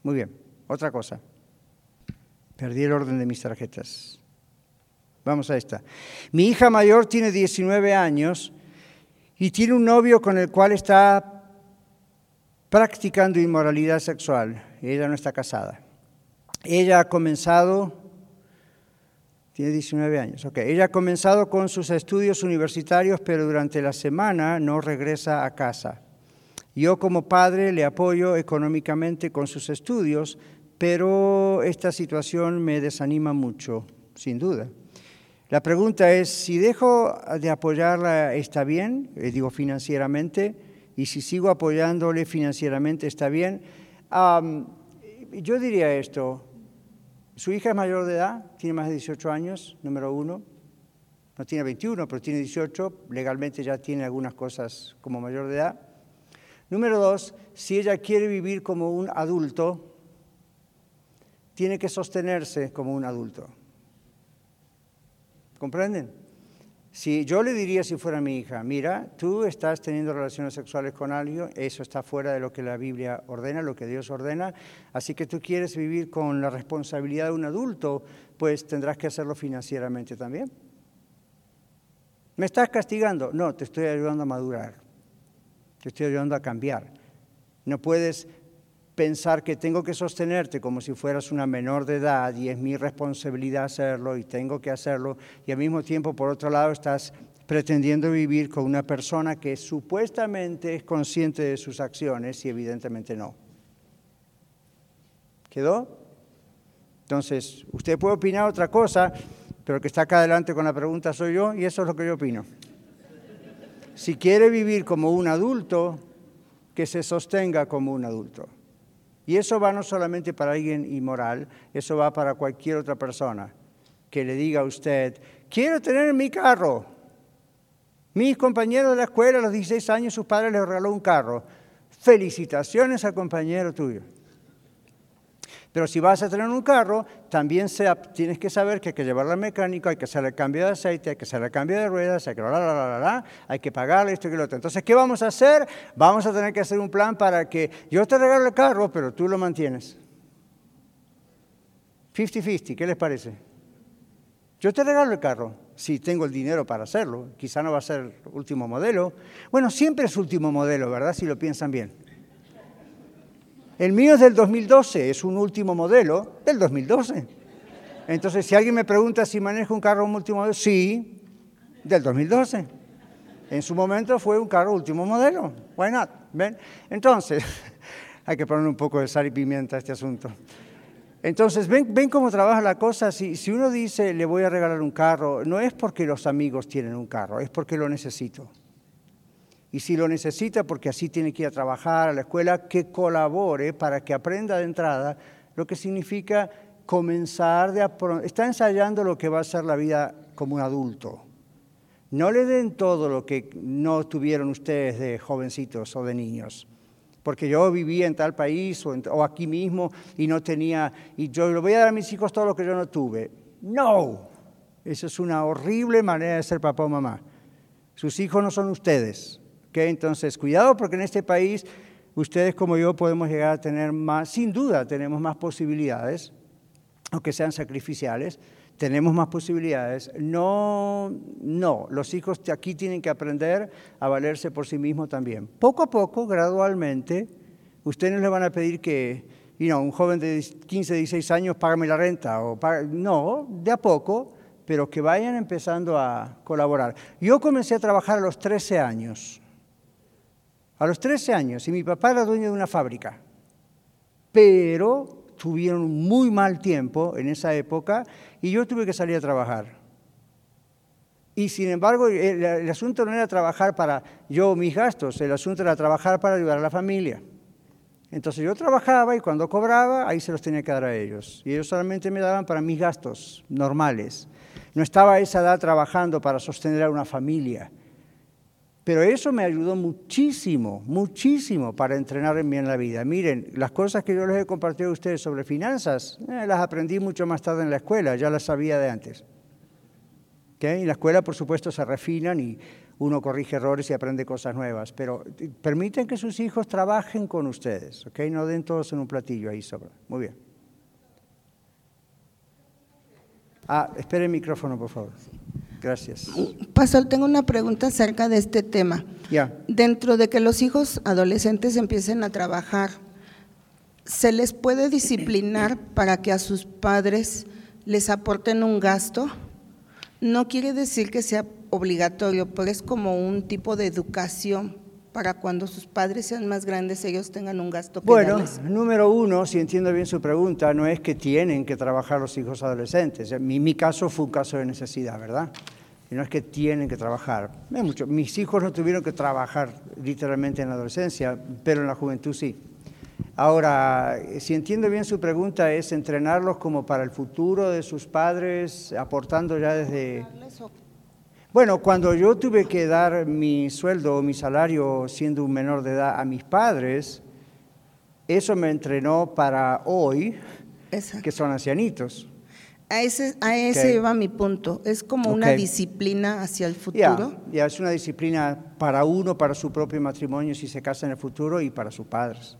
Muy bien, otra cosa. Perdí el orden de mis tarjetas. Vamos a esta. Mi hija mayor tiene 19 años y tiene un novio con el cual está practicando inmoralidad sexual. Ella no está casada. Ella ha comenzado, tiene 19 años, ok. Ella ha comenzado con sus estudios universitarios, pero durante la semana no regresa a casa. Yo como padre le apoyo económicamente con sus estudios, pero esta situación me desanima mucho, sin duda. La pregunta es, si dejo de apoyarla, ¿está bien? Eh, digo financieramente, y si sigo apoyándole financieramente, ¿está bien? yo diría esto, su hija es mayor de edad, tiene más de 18 años, número uno, no tiene 21, pero tiene 18, legalmente ya tiene algunas cosas como mayor de edad. Número dos, si ella quiere vivir como un adulto, tiene que sostenerse como un adulto. ¿Comprenden? Si yo le diría si fuera mi hija, mira, tú estás teniendo relaciones sexuales con alguien, eso está fuera de lo que la Biblia ordena, lo que Dios ordena, así que tú quieres vivir con la responsabilidad de un adulto, pues tendrás que hacerlo financieramente también. ¿Me estás castigando? No, te estoy ayudando a madurar, te estoy ayudando a cambiar. No puedes pensar que tengo que sostenerte como si fueras una menor de edad y es mi responsabilidad hacerlo y tengo que hacerlo y al mismo tiempo por otro lado estás pretendiendo vivir con una persona que supuestamente es consciente de sus acciones y evidentemente no. ¿Quedó? Entonces, usted puede opinar otra cosa, pero el que está acá adelante con la pregunta soy yo y eso es lo que yo opino. Si quiere vivir como un adulto, que se sostenga como un adulto. Y eso va no solamente para alguien inmoral, eso va para cualquier otra persona que le diga a usted, quiero tener mi carro. Mis compañeros de la escuela a los 16 años, sus padres les regaló un carro. Felicitaciones al compañero tuyo. Pero si vas a tener un carro, también tienes que saber que hay que llevarlo al mecánico, hay que hacer el cambio de aceite, hay que hacer el cambio de ruedas, hay que, pagarle esto y lo otro. Entonces, ¿qué vamos a hacer? Vamos a tener que hacer un plan para que yo te regalo el carro, pero tú lo mantienes. 50-50, ¿qué les parece? Yo te regalo el carro, si tengo el dinero para hacerlo. Quizá no va a ser último modelo. Bueno, siempre es último modelo, ¿verdad? Si lo piensan bien. El mío es del 2012, es un último modelo del 2012. Entonces, si alguien me pregunta si manejo un carro último modelo, sí, del 2012. En su momento fue un carro último modelo. Why not? ¿Ven? Entonces, hay que poner un poco de sal y pimienta a este asunto. Entonces, ven, ven cómo trabaja la cosa. Si, si uno dice, le voy a regalar un carro, no es porque los amigos tienen un carro, es porque lo necesito. Y si lo necesita, porque así tiene que ir a trabajar, a la escuela, que colabore para que aprenda de entrada lo que significa comenzar de... Está ensayando lo que va a ser la vida como un adulto. No le den todo lo que no tuvieron ustedes de jovencitos o de niños. Porque yo vivía en tal país o, aquí mismo y no tenía, y yo le voy a dar a mis hijos todo lo que yo no tuve. No, eso es una horrible manera de ser papá o mamá. Sus hijos no son ustedes. Entonces, cuidado porque en este país ustedes como yo podemos llegar a tener más, sin duda tenemos más posibilidades, aunque sean sacrificiales, tenemos más posibilidades. No, no, los hijos aquí tienen que aprender a valerse por sí mismos también. Poco a poco, gradualmente, ustedes no le van a pedir que, you un joven de 15, 16 años, págame la renta, o no, de a poco, pero que vayan empezando a colaborar. Yo comencé a trabajar a los 13 años, a los 13 años, y mi papá era dueño de una fábrica, pero tuvieron muy mal tiempo en esa época y yo tuve que salir a trabajar. Y sin embargo, el, asunto no era trabajar para yo mis gastos, el asunto era trabajar para ayudar a la familia. Entonces yo trabajaba y cuando cobraba, ahí se los tenía que dar a ellos. Y ellos solamente me daban para mis gastos normales. No estaba a esa edad trabajando para sostener a una familia. Pero eso me ayudó muchísimo, muchísimo para entrenarme en la vida. Miren, las cosas que yo les he compartido a ustedes sobre finanzas, eh, las aprendí mucho más tarde en la escuela, ya las sabía de antes. En la escuela, por supuesto, se refinan y uno corrige errores y aprende cosas nuevas, pero permiten que sus hijos trabajen con ustedes, ¿ok? No den todos en un platillo ahí sobre. Muy bien. Ah, espere el micrófono, por favor. Gracias.
Pastor, tengo una pregunta acerca de este tema.
Ya.
Dentro de que los hijos adolescentes empiecen a trabajar, ¿se les puede disciplinar para que a sus padres les aporten un gasto? No quiere decir que sea obligatorio, pero es como un tipo de educación para cuando sus padres sean más grandes ellos tengan un gasto que
Bueno, número uno, si entiendo bien su pregunta, no es que tienen que trabajar los hijos adolescentes. Mi, mi caso fue un caso de necesidad, ¿verdad? Y no es que tienen que trabajar. Mucho. Mis hijos no tuvieron que trabajar literalmente en la adolescencia, pero en la juventud sí. Ahora, si entiendo bien su pregunta, es entrenarlos como para el futuro de sus padres, aportando ya desde... Bueno, cuando yo tuve que dar mi sueldo o mi salario siendo un menor de edad a mis padres, eso me entrenó para hoy, que son ancianitos.
A ese, a ese iba mi punto. Es como una disciplina hacia el futuro.
Ya, es una disciplina para uno, para su propio matrimonio, si se casa en el futuro, y para sus padres.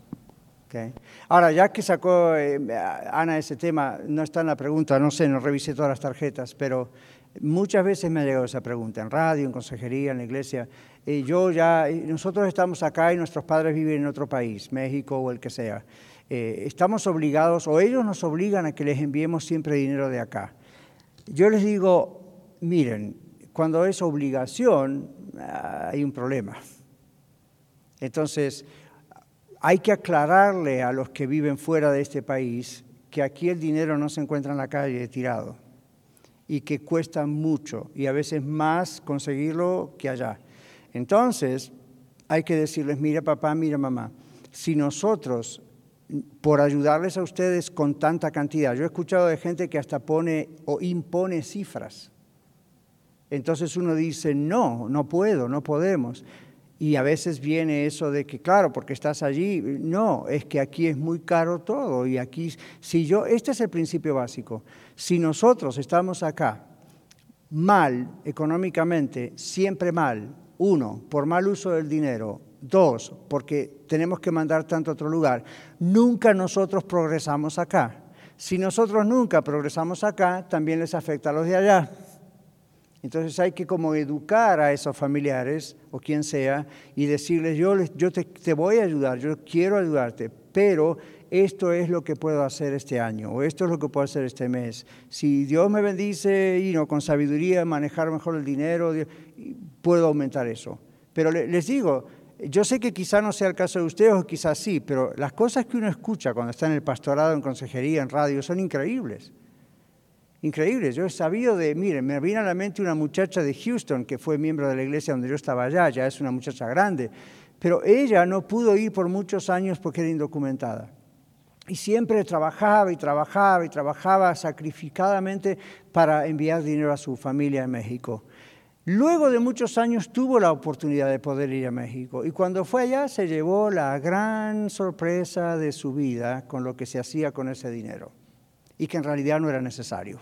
Okay. Ahora, ya que sacó eh, Ana ese tema, no está en la pregunta, no sé, no revisé todas las tarjetas, pero Muchas veces me ha llegado esa pregunta en radio, en consejería, en la iglesia. Y yo ya, nosotros estamos acá y nuestros padres viven en otro país, México o el que sea. Eh, estamos obligados, o ellos nos obligan a que les enviemos siempre dinero de acá. Yo les digo, miren, cuando es obligación, ah, hay un problema. Entonces, hay que aclararle a los que viven fuera de este país que aquí el dinero no se encuentra en la calle tirado y que cuesta mucho y a veces más conseguirlo que allá. Entonces, hay que decirles, mira papá, mira mamá, si nosotros, por ayudarles a ustedes con tanta cantidad, yo he escuchado de gente que hasta pone o impone cifras. Entonces uno dice, no, no puedo, no podemos. Y a veces viene eso de que, claro, porque estás allí, no, es que aquí es muy caro todo. Y aquí, si yo, este es el principio básico. Si nosotros estamos acá mal económicamente, siempre mal, uno, por mal uso del dinero, dos, porque tenemos que mandar tanto a otro lugar, nunca nosotros progresamos acá. Si nosotros nunca progresamos acá, también les afecta a los de allá. Entonces hay que como educar a esos familiares o quien sea y decirles, yo, yo te, te, voy a ayudar, yo quiero ayudarte, pero esto es lo que puedo hacer este año o esto es lo que puedo hacer este mes. Si Dios me bendice y no con sabiduría manejar mejor el dinero, puedo aumentar eso. Pero les digo, Yo sé que quizá no sea el caso de ustedes o quizás sí, pero las cosas que uno escucha cuando está en el pastorado, en consejería, en radio, son increíbles. Increíbles. Yo he sabido de, miren, me viene a la mente una muchacha de Houston que fue miembro de la iglesia donde yo estaba allá, ya es una muchacha grande, pero ella no pudo ir por muchos años porque era indocumentada. Y siempre trabajaba y trabajaba y trabajaba sacrificadamente para enviar dinero a su familia en México. Luego de muchos años tuvo la oportunidad de poder ir a México y cuando fue allá se llevó la gran sorpresa de su vida con lo que se hacía con ese dinero y que en realidad no era necesario.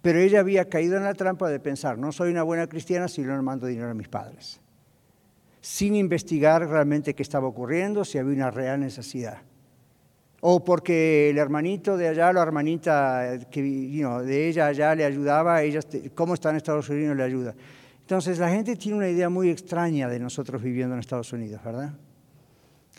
Pero ella había caído en la trampa de pensar, no soy una buena cristiana si no le mando dinero a mis padres, sin investigar realmente qué estaba ocurriendo, si había una real necesidad o porque el hermanito de allá, la hermanita que, de ella allá le ayudaba, ella, cómo está en Estados Unidos le ayuda. Entonces la gente tiene una idea muy extraña de nosotros viviendo en Estados Unidos, ¿verdad?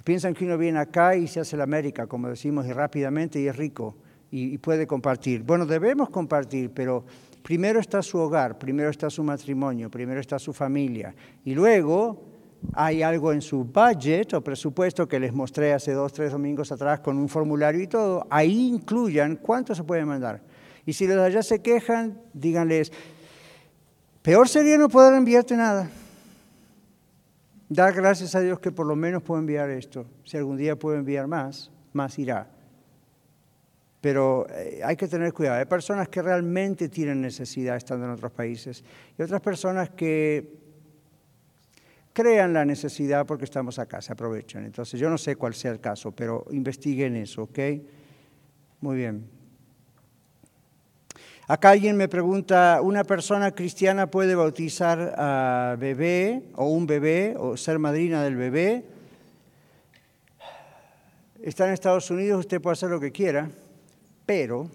Piensan que uno viene acá y se hace la América, como decimos, y rápidamente y es rico y puede compartir. Bueno, debemos compartir, pero primero está su hogar, primero está su matrimonio, primero está su familia y luego hay algo en su budget o presupuesto que les mostré hace dos, tres domingos atrás con un formulario y todo, ahí incluyan cuánto se puede mandar. Y si los de allá se quejan, díganles, peor sería no poder enviarte nada. Dar gracias a Dios que por lo menos puedo enviar esto. Si algún día puedo enviar más, más irá. Pero eh, hay que tener cuidado. Hay personas que realmente tienen necesidad estando en otros países y otras personas que crean la necesidad porque estamos acá, se aprovechan. Entonces, yo no sé cuál sea el caso, pero investiguen eso, ¿ok? Muy bien. Acá alguien me pregunta, ¿una persona cristiana puede bautizar a bebé o un bebé o ser madrina del bebé? Está en Estados Unidos, usted puede hacer lo que quiera, pero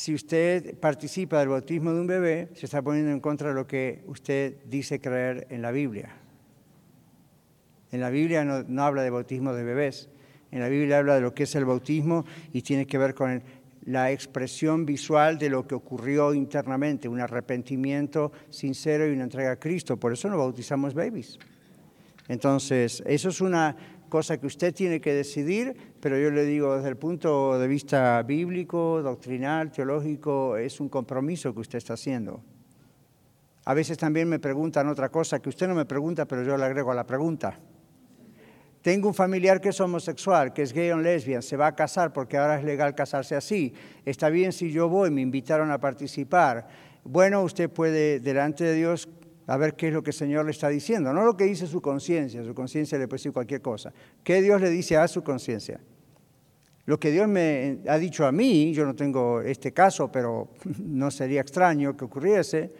si usted participa del bautismo de un bebé, se está poniendo en contra de lo que usted dice creer en la Biblia. En la Biblia no, habla de bautismo de bebés, en la Biblia habla de lo que es el bautismo y tiene que ver con la expresión visual de lo que ocurrió internamente, un arrepentimiento sincero y una entrega a Cristo. Por eso no bautizamos babies. Entonces, eso es una cosa que usted tiene que decidir, pero yo le digo desde el punto de vista bíblico, doctrinal, teológico, es un compromiso que usted está haciendo. A veces también me preguntan otra cosa que usted no me pregunta, pero yo le agrego a la pregunta. Tengo un familiar que es homosexual, que es gay o lesbian, se va a casar porque ahora es legal casarse así. Está bien si yo voy, me invitaron a participar. Bueno, usted puede delante de Dios a ver qué es lo que el Señor le está diciendo, no lo que dice su conciencia, su conciencia le puede decir cualquier cosa. ¿Qué Dios le dice a su conciencia? Lo que Dios me ha dicho a mí, yo no tengo este caso, pero no sería extraño que ocurriese,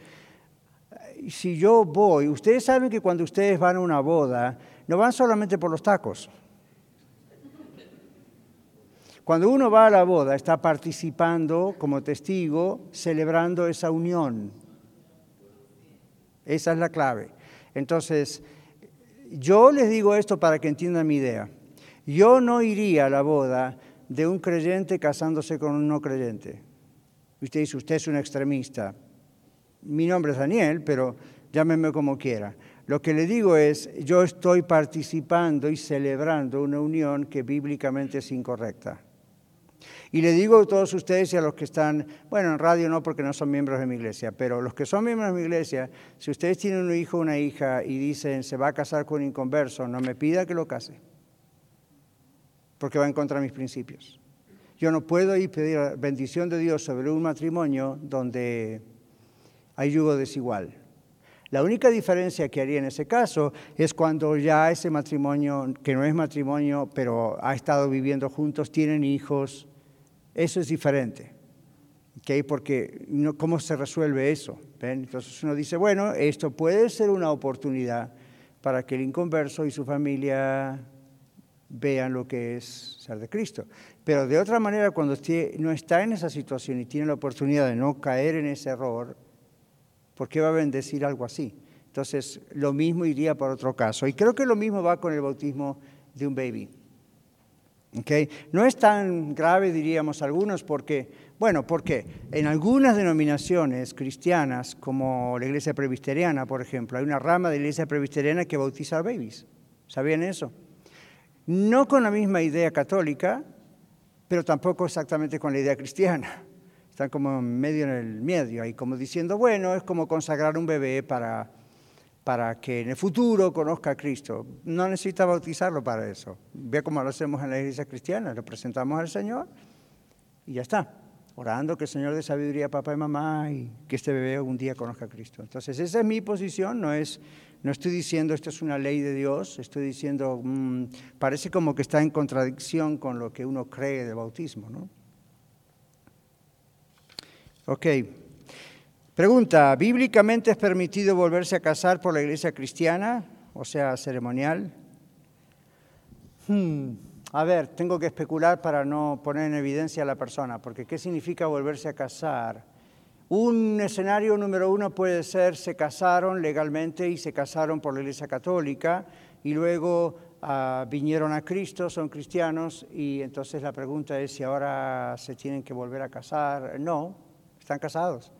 si yo voy, ustedes saben que cuando ustedes van a una boda, no van solamente por los tacos. Cuando uno va a la boda, está participando como testigo, celebrando esa unión. Esa es la clave. Entonces, yo les digo esto para que entiendan mi idea. Yo no iría a la boda de un creyente casándose con un no creyente. Usted dice, usted es un extremista. Mi nombre es Daniel, pero llámeme como quiera. Lo que le digo es, yo estoy participando y celebrando una unión que bíblicamente es incorrecta. Y le digo a todos ustedes y a los que están, bueno, en radio no porque no son miembros de mi iglesia, pero los que son miembros de mi iglesia, si ustedes tienen un hijo o una hija y dicen se va a casar con un inconverso, no me pida que lo case, porque va en contra de mis principios. Yo no puedo ir pedir bendición de Dios sobre un matrimonio donde hay yugo desigual. La única diferencia que haría en ese caso es cuando ya ese matrimonio, que no es matrimonio, pero ha estado viviendo juntos, tienen hijos, eso es diferente. ¿okay? Porque ¿cómo se resuelve eso? Entonces uno dice, bueno, esto puede ser una oportunidad para que el inconverso y su familia vean lo que es ser de Cristo. Pero de otra manera, cuando no está en esa situación y tiene la oportunidad de no caer en ese error, ¿por qué va a bendecir algo así? Entonces, lo mismo iría por otro caso. Y creo que lo mismo va con el bautismo de un baby. ¿Okay? No es tan grave, diríamos algunos, porque, bueno, porque en algunas denominaciones cristianas, como la iglesia presbiteriana, por ejemplo, hay una rama de la iglesia presbiteriana que bautiza a babies. ¿Sabían eso? No con la misma idea católica, pero tampoco exactamente con la idea cristiana. Están como medio en el medio, ahí como diciendo, bueno, es como consagrar un bebé para, para que en el futuro conozca a Cristo. No necesita bautizarlo para eso. Ve cómo lo hacemos en la iglesia cristiana, lo presentamos al Señor y ya está. Orando que el Señor dé sabiduría a papá y mamá y que este bebé algún día conozca a Cristo. Entonces, esa es mi posición, no es no estoy diciendo esto es una ley de Dios, estoy diciendo, mm, parece como que está en contradicción con lo que uno cree del bautismo, ¿no? Ok. Pregunta, ¿bíblicamente es permitido volverse a casar por la iglesia cristiana, o sea, ceremonial? Hmm, a ver, tengo que especular para no poner en evidencia a la persona, porque ¿qué significa volverse a casar? Un escenario número uno puede ser se casaron legalmente y se casaron por la Iglesia Católica y luego ah, vinieron a Cristo, son cristianos y entonces la pregunta es si ahora se tienen que volver a casar. No, están casados.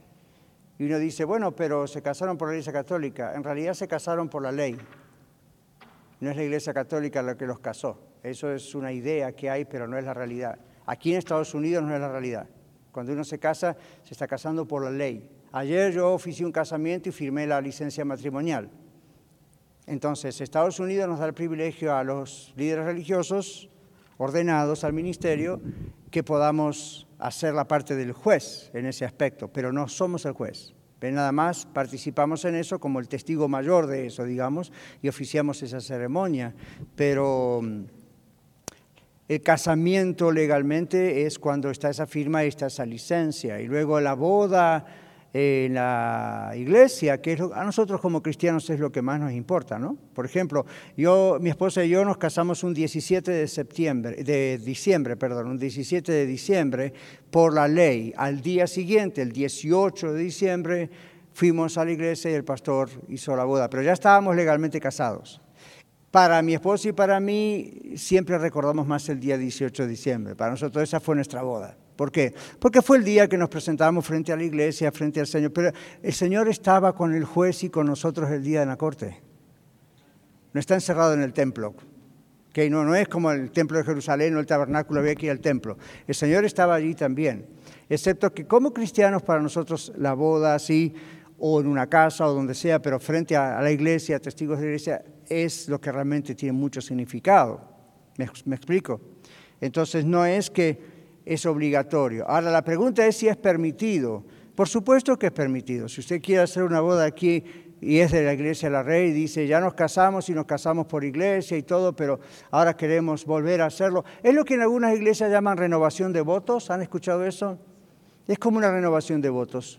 Y uno dice, bueno, pero se casaron por la Iglesia Católica. En realidad se casaron por la ley. No es la Iglesia Católica la que los casó. Eso es una idea que hay, pero no es la realidad. Aquí en Estados Unidos no es la realidad. Cuando uno se casa, se está casando por la ley. Ayer yo oficié un casamiento y firmé la licencia matrimonial. Entonces, Estados Unidos nos da el privilegio a los líderes religiosos ordenados al ministerio que podamos hacer la parte del juez en ese aspecto, pero no somos el juez. Nada más participamos en eso como el testigo mayor de eso, digamos, y oficiamos esa ceremonia. Pero mm, el casamiento legalmente es cuando está esa firma y está esa licencia. Y luego la boda en la iglesia, que a nosotros como cristianos es lo que más nos importa, ¿no? Por ejemplo, yo, mi esposa y yo nos casamos un 17 de septiembre, de diciembre, perdón, un 17 de diciembre por la ley. Al día siguiente, el 18 de diciembre, fuimos a la iglesia y el pastor hizo la boda, pero ya estábamos legalmente casados. Para mi esposo y para mí siempre recordamos más el día 18 de diciembre. Para nosotros esa fue nuestra boda. ¿Por qué? Porque fue el día que nos presentamos frente a la iglesia, frente al Señor. Pero el Señor estaba con el juez y con nosotros el día de la corte. No está encerrado en el templo. Que no, no es como el templo de Jerusalén o el tabernáculo, había que ir al templo. El Señor estaba allí también. Excepto que como cristianos para nosotros la boda así, o en una casa o donde sea, pero frente a la iglesia, testigos de la iglesia, es lo que realmente tiene mucho significado. ¿Me, explico? Entonces no es que es obligatorio. Ahora la pregunta es si es permitido. Por supuesto que es permitido. Si usted quiere hacer una boda aquí y es de la iglesia de la Rey, dice, ya nos casamos y nos casamos por iglesia y todo, pero ahora queremos volver a hacerlo. Es lo que en algunas iglesias llaman renovación de votos. ¿Han escuchado eso? Es como una renovación de votos.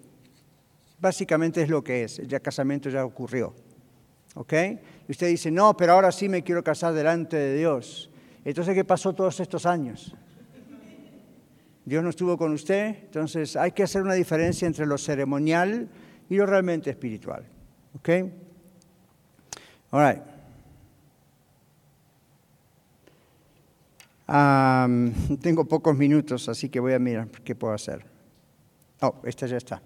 Básicamente es lo que es. El casamiento ya ocurrió. ¿Ok? Y usted dice, no, pero ahora sí me quiero casar delante de Dios. Entonces, ¿qué pasó todos estos años? Dios no estuvo con usted, entonces hay que hacer una diferencia entre lo ceremonial y lo realmente espiritual. ¿Ok? All right. tengo pocos minutos, así que voy a mirar qué puedo hacer. Oh, esta ya está.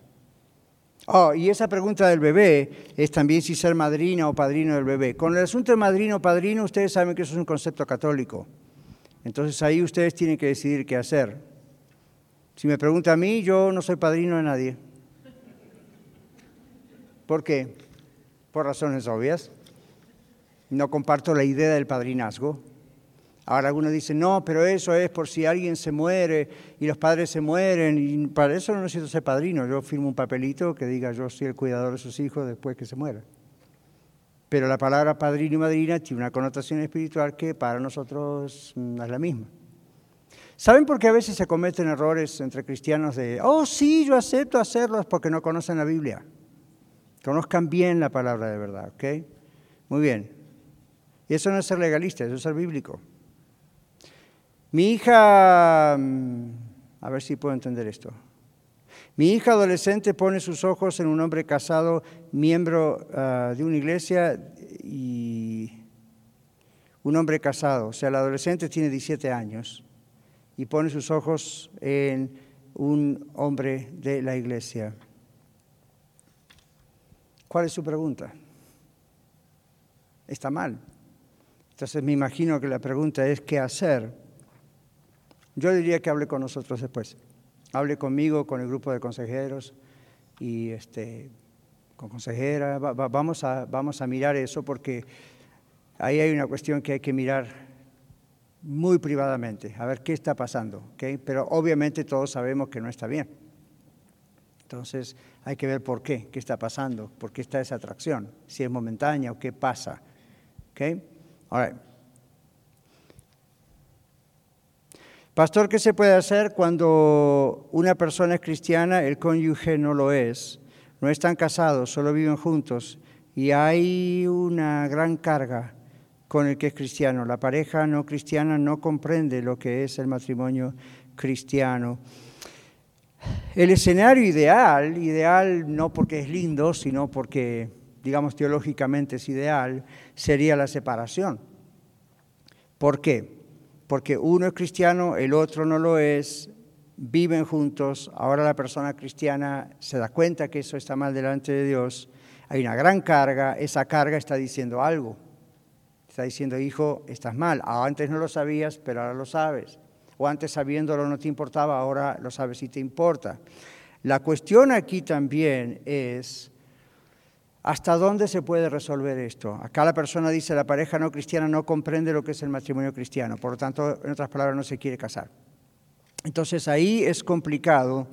Oh, y esa pregunta del bebé es también si ser madrina o padrino del bebé. Con el asunto de madrino o padrino, ustedes saben que eso es un concepto católico. Entonces ahí ustedes tienen que decidir qué hacer. Si me pregunta a mí, yo no soy padrino de nadie. ¿Por qué? Por razones obvias. No comparto la idea del padrinazgo. Ahora algunos dicen, no, pero eso es por si alguien se muere y los padres se mueren, y para eso no necesito ser padrino, yo firmo un papelito que diga yo soy el cuidador de sus hijos después que se muera. Pero la palabra padrino y madrina tiene una connotación espiritual que para nosotros mm, es la misma. ¿Saben por qué a veces se cometen errores entre cristianos de, oh sí, yo acepto hacerlos porque no conocen la Biblia? Conozcan bien la palabra de verdad, ¿ok? Muy bien. Y eso no es ser legalista, eso es ser bíblico. Mi hija, mm, a ver si puedo entender esto. Mi hija adolescente pone sus ojos en un hombre casado, miembro ah, de una iglesia, y un hombre casado, o sea, el adolescente tiene 17 años y pone sus ojos en un hombre de la iglesia. ¿Cuál es su pregunta? Está mal. Entonces me imagino que la pregunta es ¿qué hacer? Yo diría que hable con nosotros después. Hable conmigo, con el grupo de consejeros y este, con consejera. vamos, a, vamos a mirar eso porque ahí hay una cuestión que hay que mirar muy privadamente, a ver qué está pasando. ¿okay? Pero obviamente todos sabemos que no está bien. Entonces hay que ver por qué, qué está pasando, por qué está esa atracción, si es momentánea o qué pasa. ¿okay? Pastor, ¿qué se puede hacer cuando una persona es cristiana, el cónyuge no lo es? No están casados, solo viven juntos y hay una gran carga con el que es cristiano. La pareja no cristiana no comprende lo que es el matrimonio cristiano. El escenario ideal, ideal no porque es lindo, sino porque, digamos, teológicamente es ideal, sería la separación. ¿Por qué? Porque uno es cristiano, el otro no lo es, viven juntos, ahora la persona cristiana se da cuenta que eso está mal delante de Dios, hay una gran carga, esa carga está diciendo algo. Está diciendo, hijo, estás mal. Antes no lo sabías, pero ahora lo sabes. O antes sabiéndolo no te importaba, ahora lo sabes y te importa. La cuestión aquí también es, ¿hasta dónde se puede resolver esto? Acá la persona dice, la pareja no cristiana no comprende lo que es el matrimonio cristiano, por lo tanto, en otras palabras, no se quiere casar. Entonces ahí es complicado,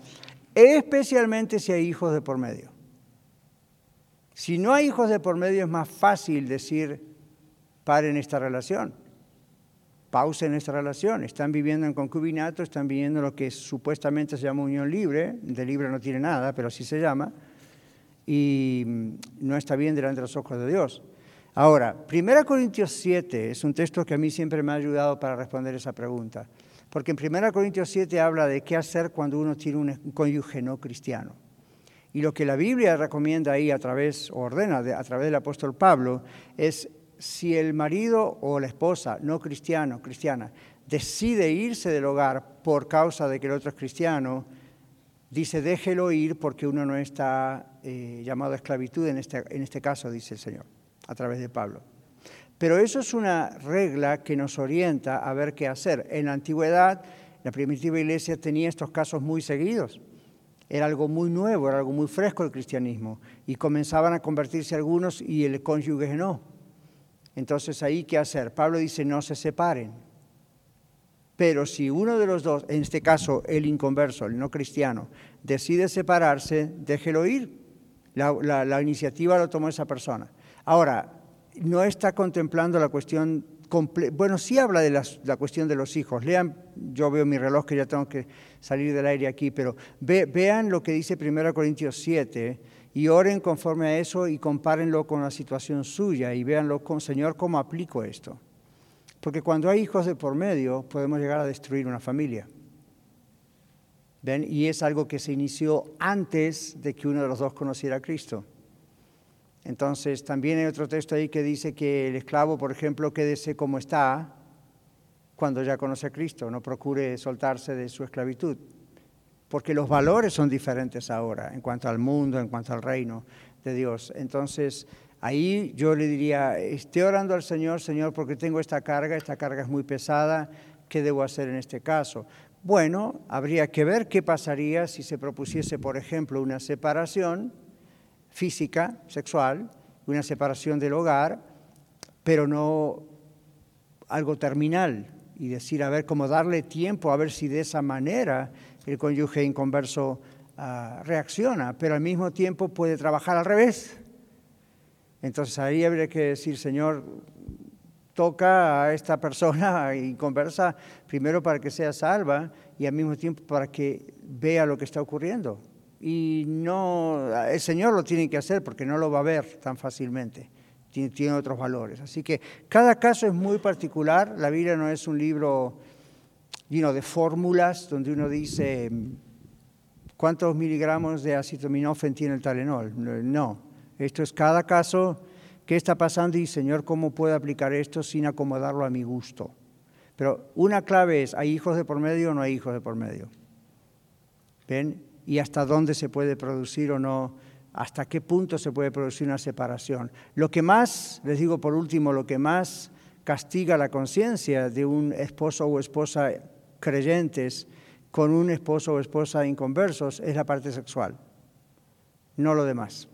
especialmente si hay hijos de por medio. Si no hay hijos de por medio es más fácil decir, paren esta relación, pausen esta relación. Están viviendo en concubinato, están viviendo lo que supuestamente se llama unión libre, de libre no tiene nada, pero así se llama, y mm, no está bien delante de los ojos de Dios. Ahora, 1 Corintios 7 es un texto que a mí siempre me ha ayudado para responder esa pregunta, porque en 1 Corintios 7 habla de qué hacer cuando uno tiene un cónyuge no cristiano. Y lo que la Biblia recomienda ahí a través, o ordena a través del apóstol Pablo, es si el marido o la esposa no cristiano, cristiana, decide irse del hogar por causa de que el otro es cristiano, dice déjelo ir porque uno no está eh, llamado a esclavitud en este, en este caso, dice el Señor, a través de Pablo. Pero eso es una regla que nos orienta a ver qué hacer. En la antigüedad, la primitiva iglesia tenía estos casos muy seguidos. Era algo muy nuevo, era algo muy fresco el cristianismo. Y comenzaban a convertirse algunos y el cónyuge no. Entonces ahí, ¿qué hacer? Pablo dice, no se separen. Pero si uno de los dos, en este caso el inconverso, el no cristiano, decide separarse, déjelo ir. La, iniciativa lo tomó esa persona. Ahora, no está contemplando la cuestión, bueno, sí habla de la, cuestión de los hijos. Lean, yo veo mi reloj que ya tengo que salir del aire aquí, pero vean lo que dice 1 Corintios 7 y oren conforme a eso y compárenlo con la situación suya y véanlo con, Señor, ¿cómo aplico esto? Porque cuando hay hijos de por medio, podemos llegar a destruir una familia. ¿Ven? Y es algo que se inició antes de que uno de los dos conociera a Cristo. Entonces, también hay otro texto ahí que dice que el esclavo, por ejemplo, quédese como está cuando ya conoce a Cristo, no procure soltarse de su esclavitud porque los valores son diferentes ahora en cuanto al mundo, en cuanto al reino de Dios. Entonces, ahí yo le diría, esté orando al Señor, Señor, porque tengo esta carga, esta carga es muy pesada, ¿qué debo hacer en este caso? Bueno, habría que ver qué pasaría si se propusiese, por ejemplo, una separación física, sexual, una separación del hogar, pero no algo terminal, y decir, a ver, cómo darle tiempo, a ver si de esa manera el cónyuge inconverso ah, reacciona, pero al mismo tiempo puede trabajar al revés. Entonces ahí habría que decir, Señor, toca a esta persona inconversa primero para que sea salva y al mismo tiempo para que vea lo que está ocurriendo. Y no, el Señor lo tiene que hacer porque no lo va a ver tan fácilmente. Tiene, tiene otros valores. Así que cada caso es muy particular. La Biblia no es un libro de fórmulas donde uno dice cuántos miligramos de acetaminofén tiene el talenol. No, esto es cada caso, qué está pasando y Señor, ¿cómo puedo aplicar esto sin acomodarlo a mi gusto? Pero una clave es, ¿hay hijos de por medio o no hay hijos de por medio? ¿Ven? Y hasta dónde se puede producir o no, hasta qué punto se puede producir una separación. Lo que más, les digo por último, lo que más castiga la conciencia de un esposo o esposa creyentes con un esposo o esposa inconversos es la parte sexual, no lo demás.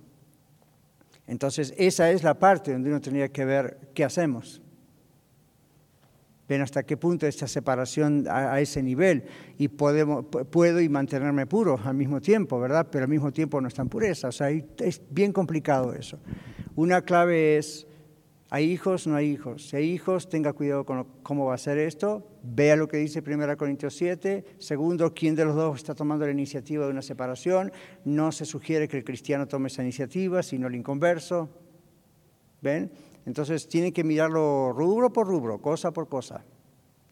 Entonces, esa es la parte donde uno tendría que ver qué hacemos. Ven hasta qué punto esta separación a, ese nivel y podemos, puedo y mantenerme puro al mismo tiempo, ¿verdad? Pero al mismo tiempo no está en pureza. O sea, es bien complicado eso. Una clave es ¿Hay hijos? No hay hijos. Si hay hijos, tenga cuidado con cómo va a ser esto. Vea lo que dice 1 Corintios 7. Segundo, ¿quién de los dos está tomando la iniciativa de una separación? No se sugiere que el cristiano tome esa iniciativa, sino el inconverso. ¿Ven? Entonces tiene que mirarlo rubro por rubro, cosa por cosa.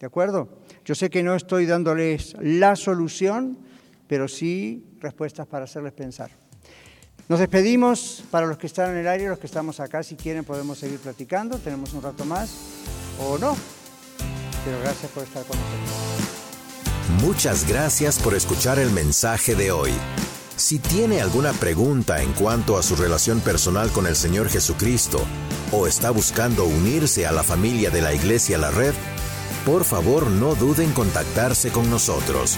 ¿De acuerdo? Yo sé que no estoy dándoles la solución, pero sí respuestas para hacerles pensar. Nos despedimos para los que están en el aire, los que estamos acá, si quieren podemos seguir platicando, tenemos un rato más o no, pero gracias por estar con nosotros.
Muchas gracias por escuchar el mensaje de hoy. Si tiene alguna pregunta en cuanto a su relación personal con el Señor Jesucristo o está buscando unirse a la familia de la Iglesia La Red, por favor no duden en contactarse con nosotros.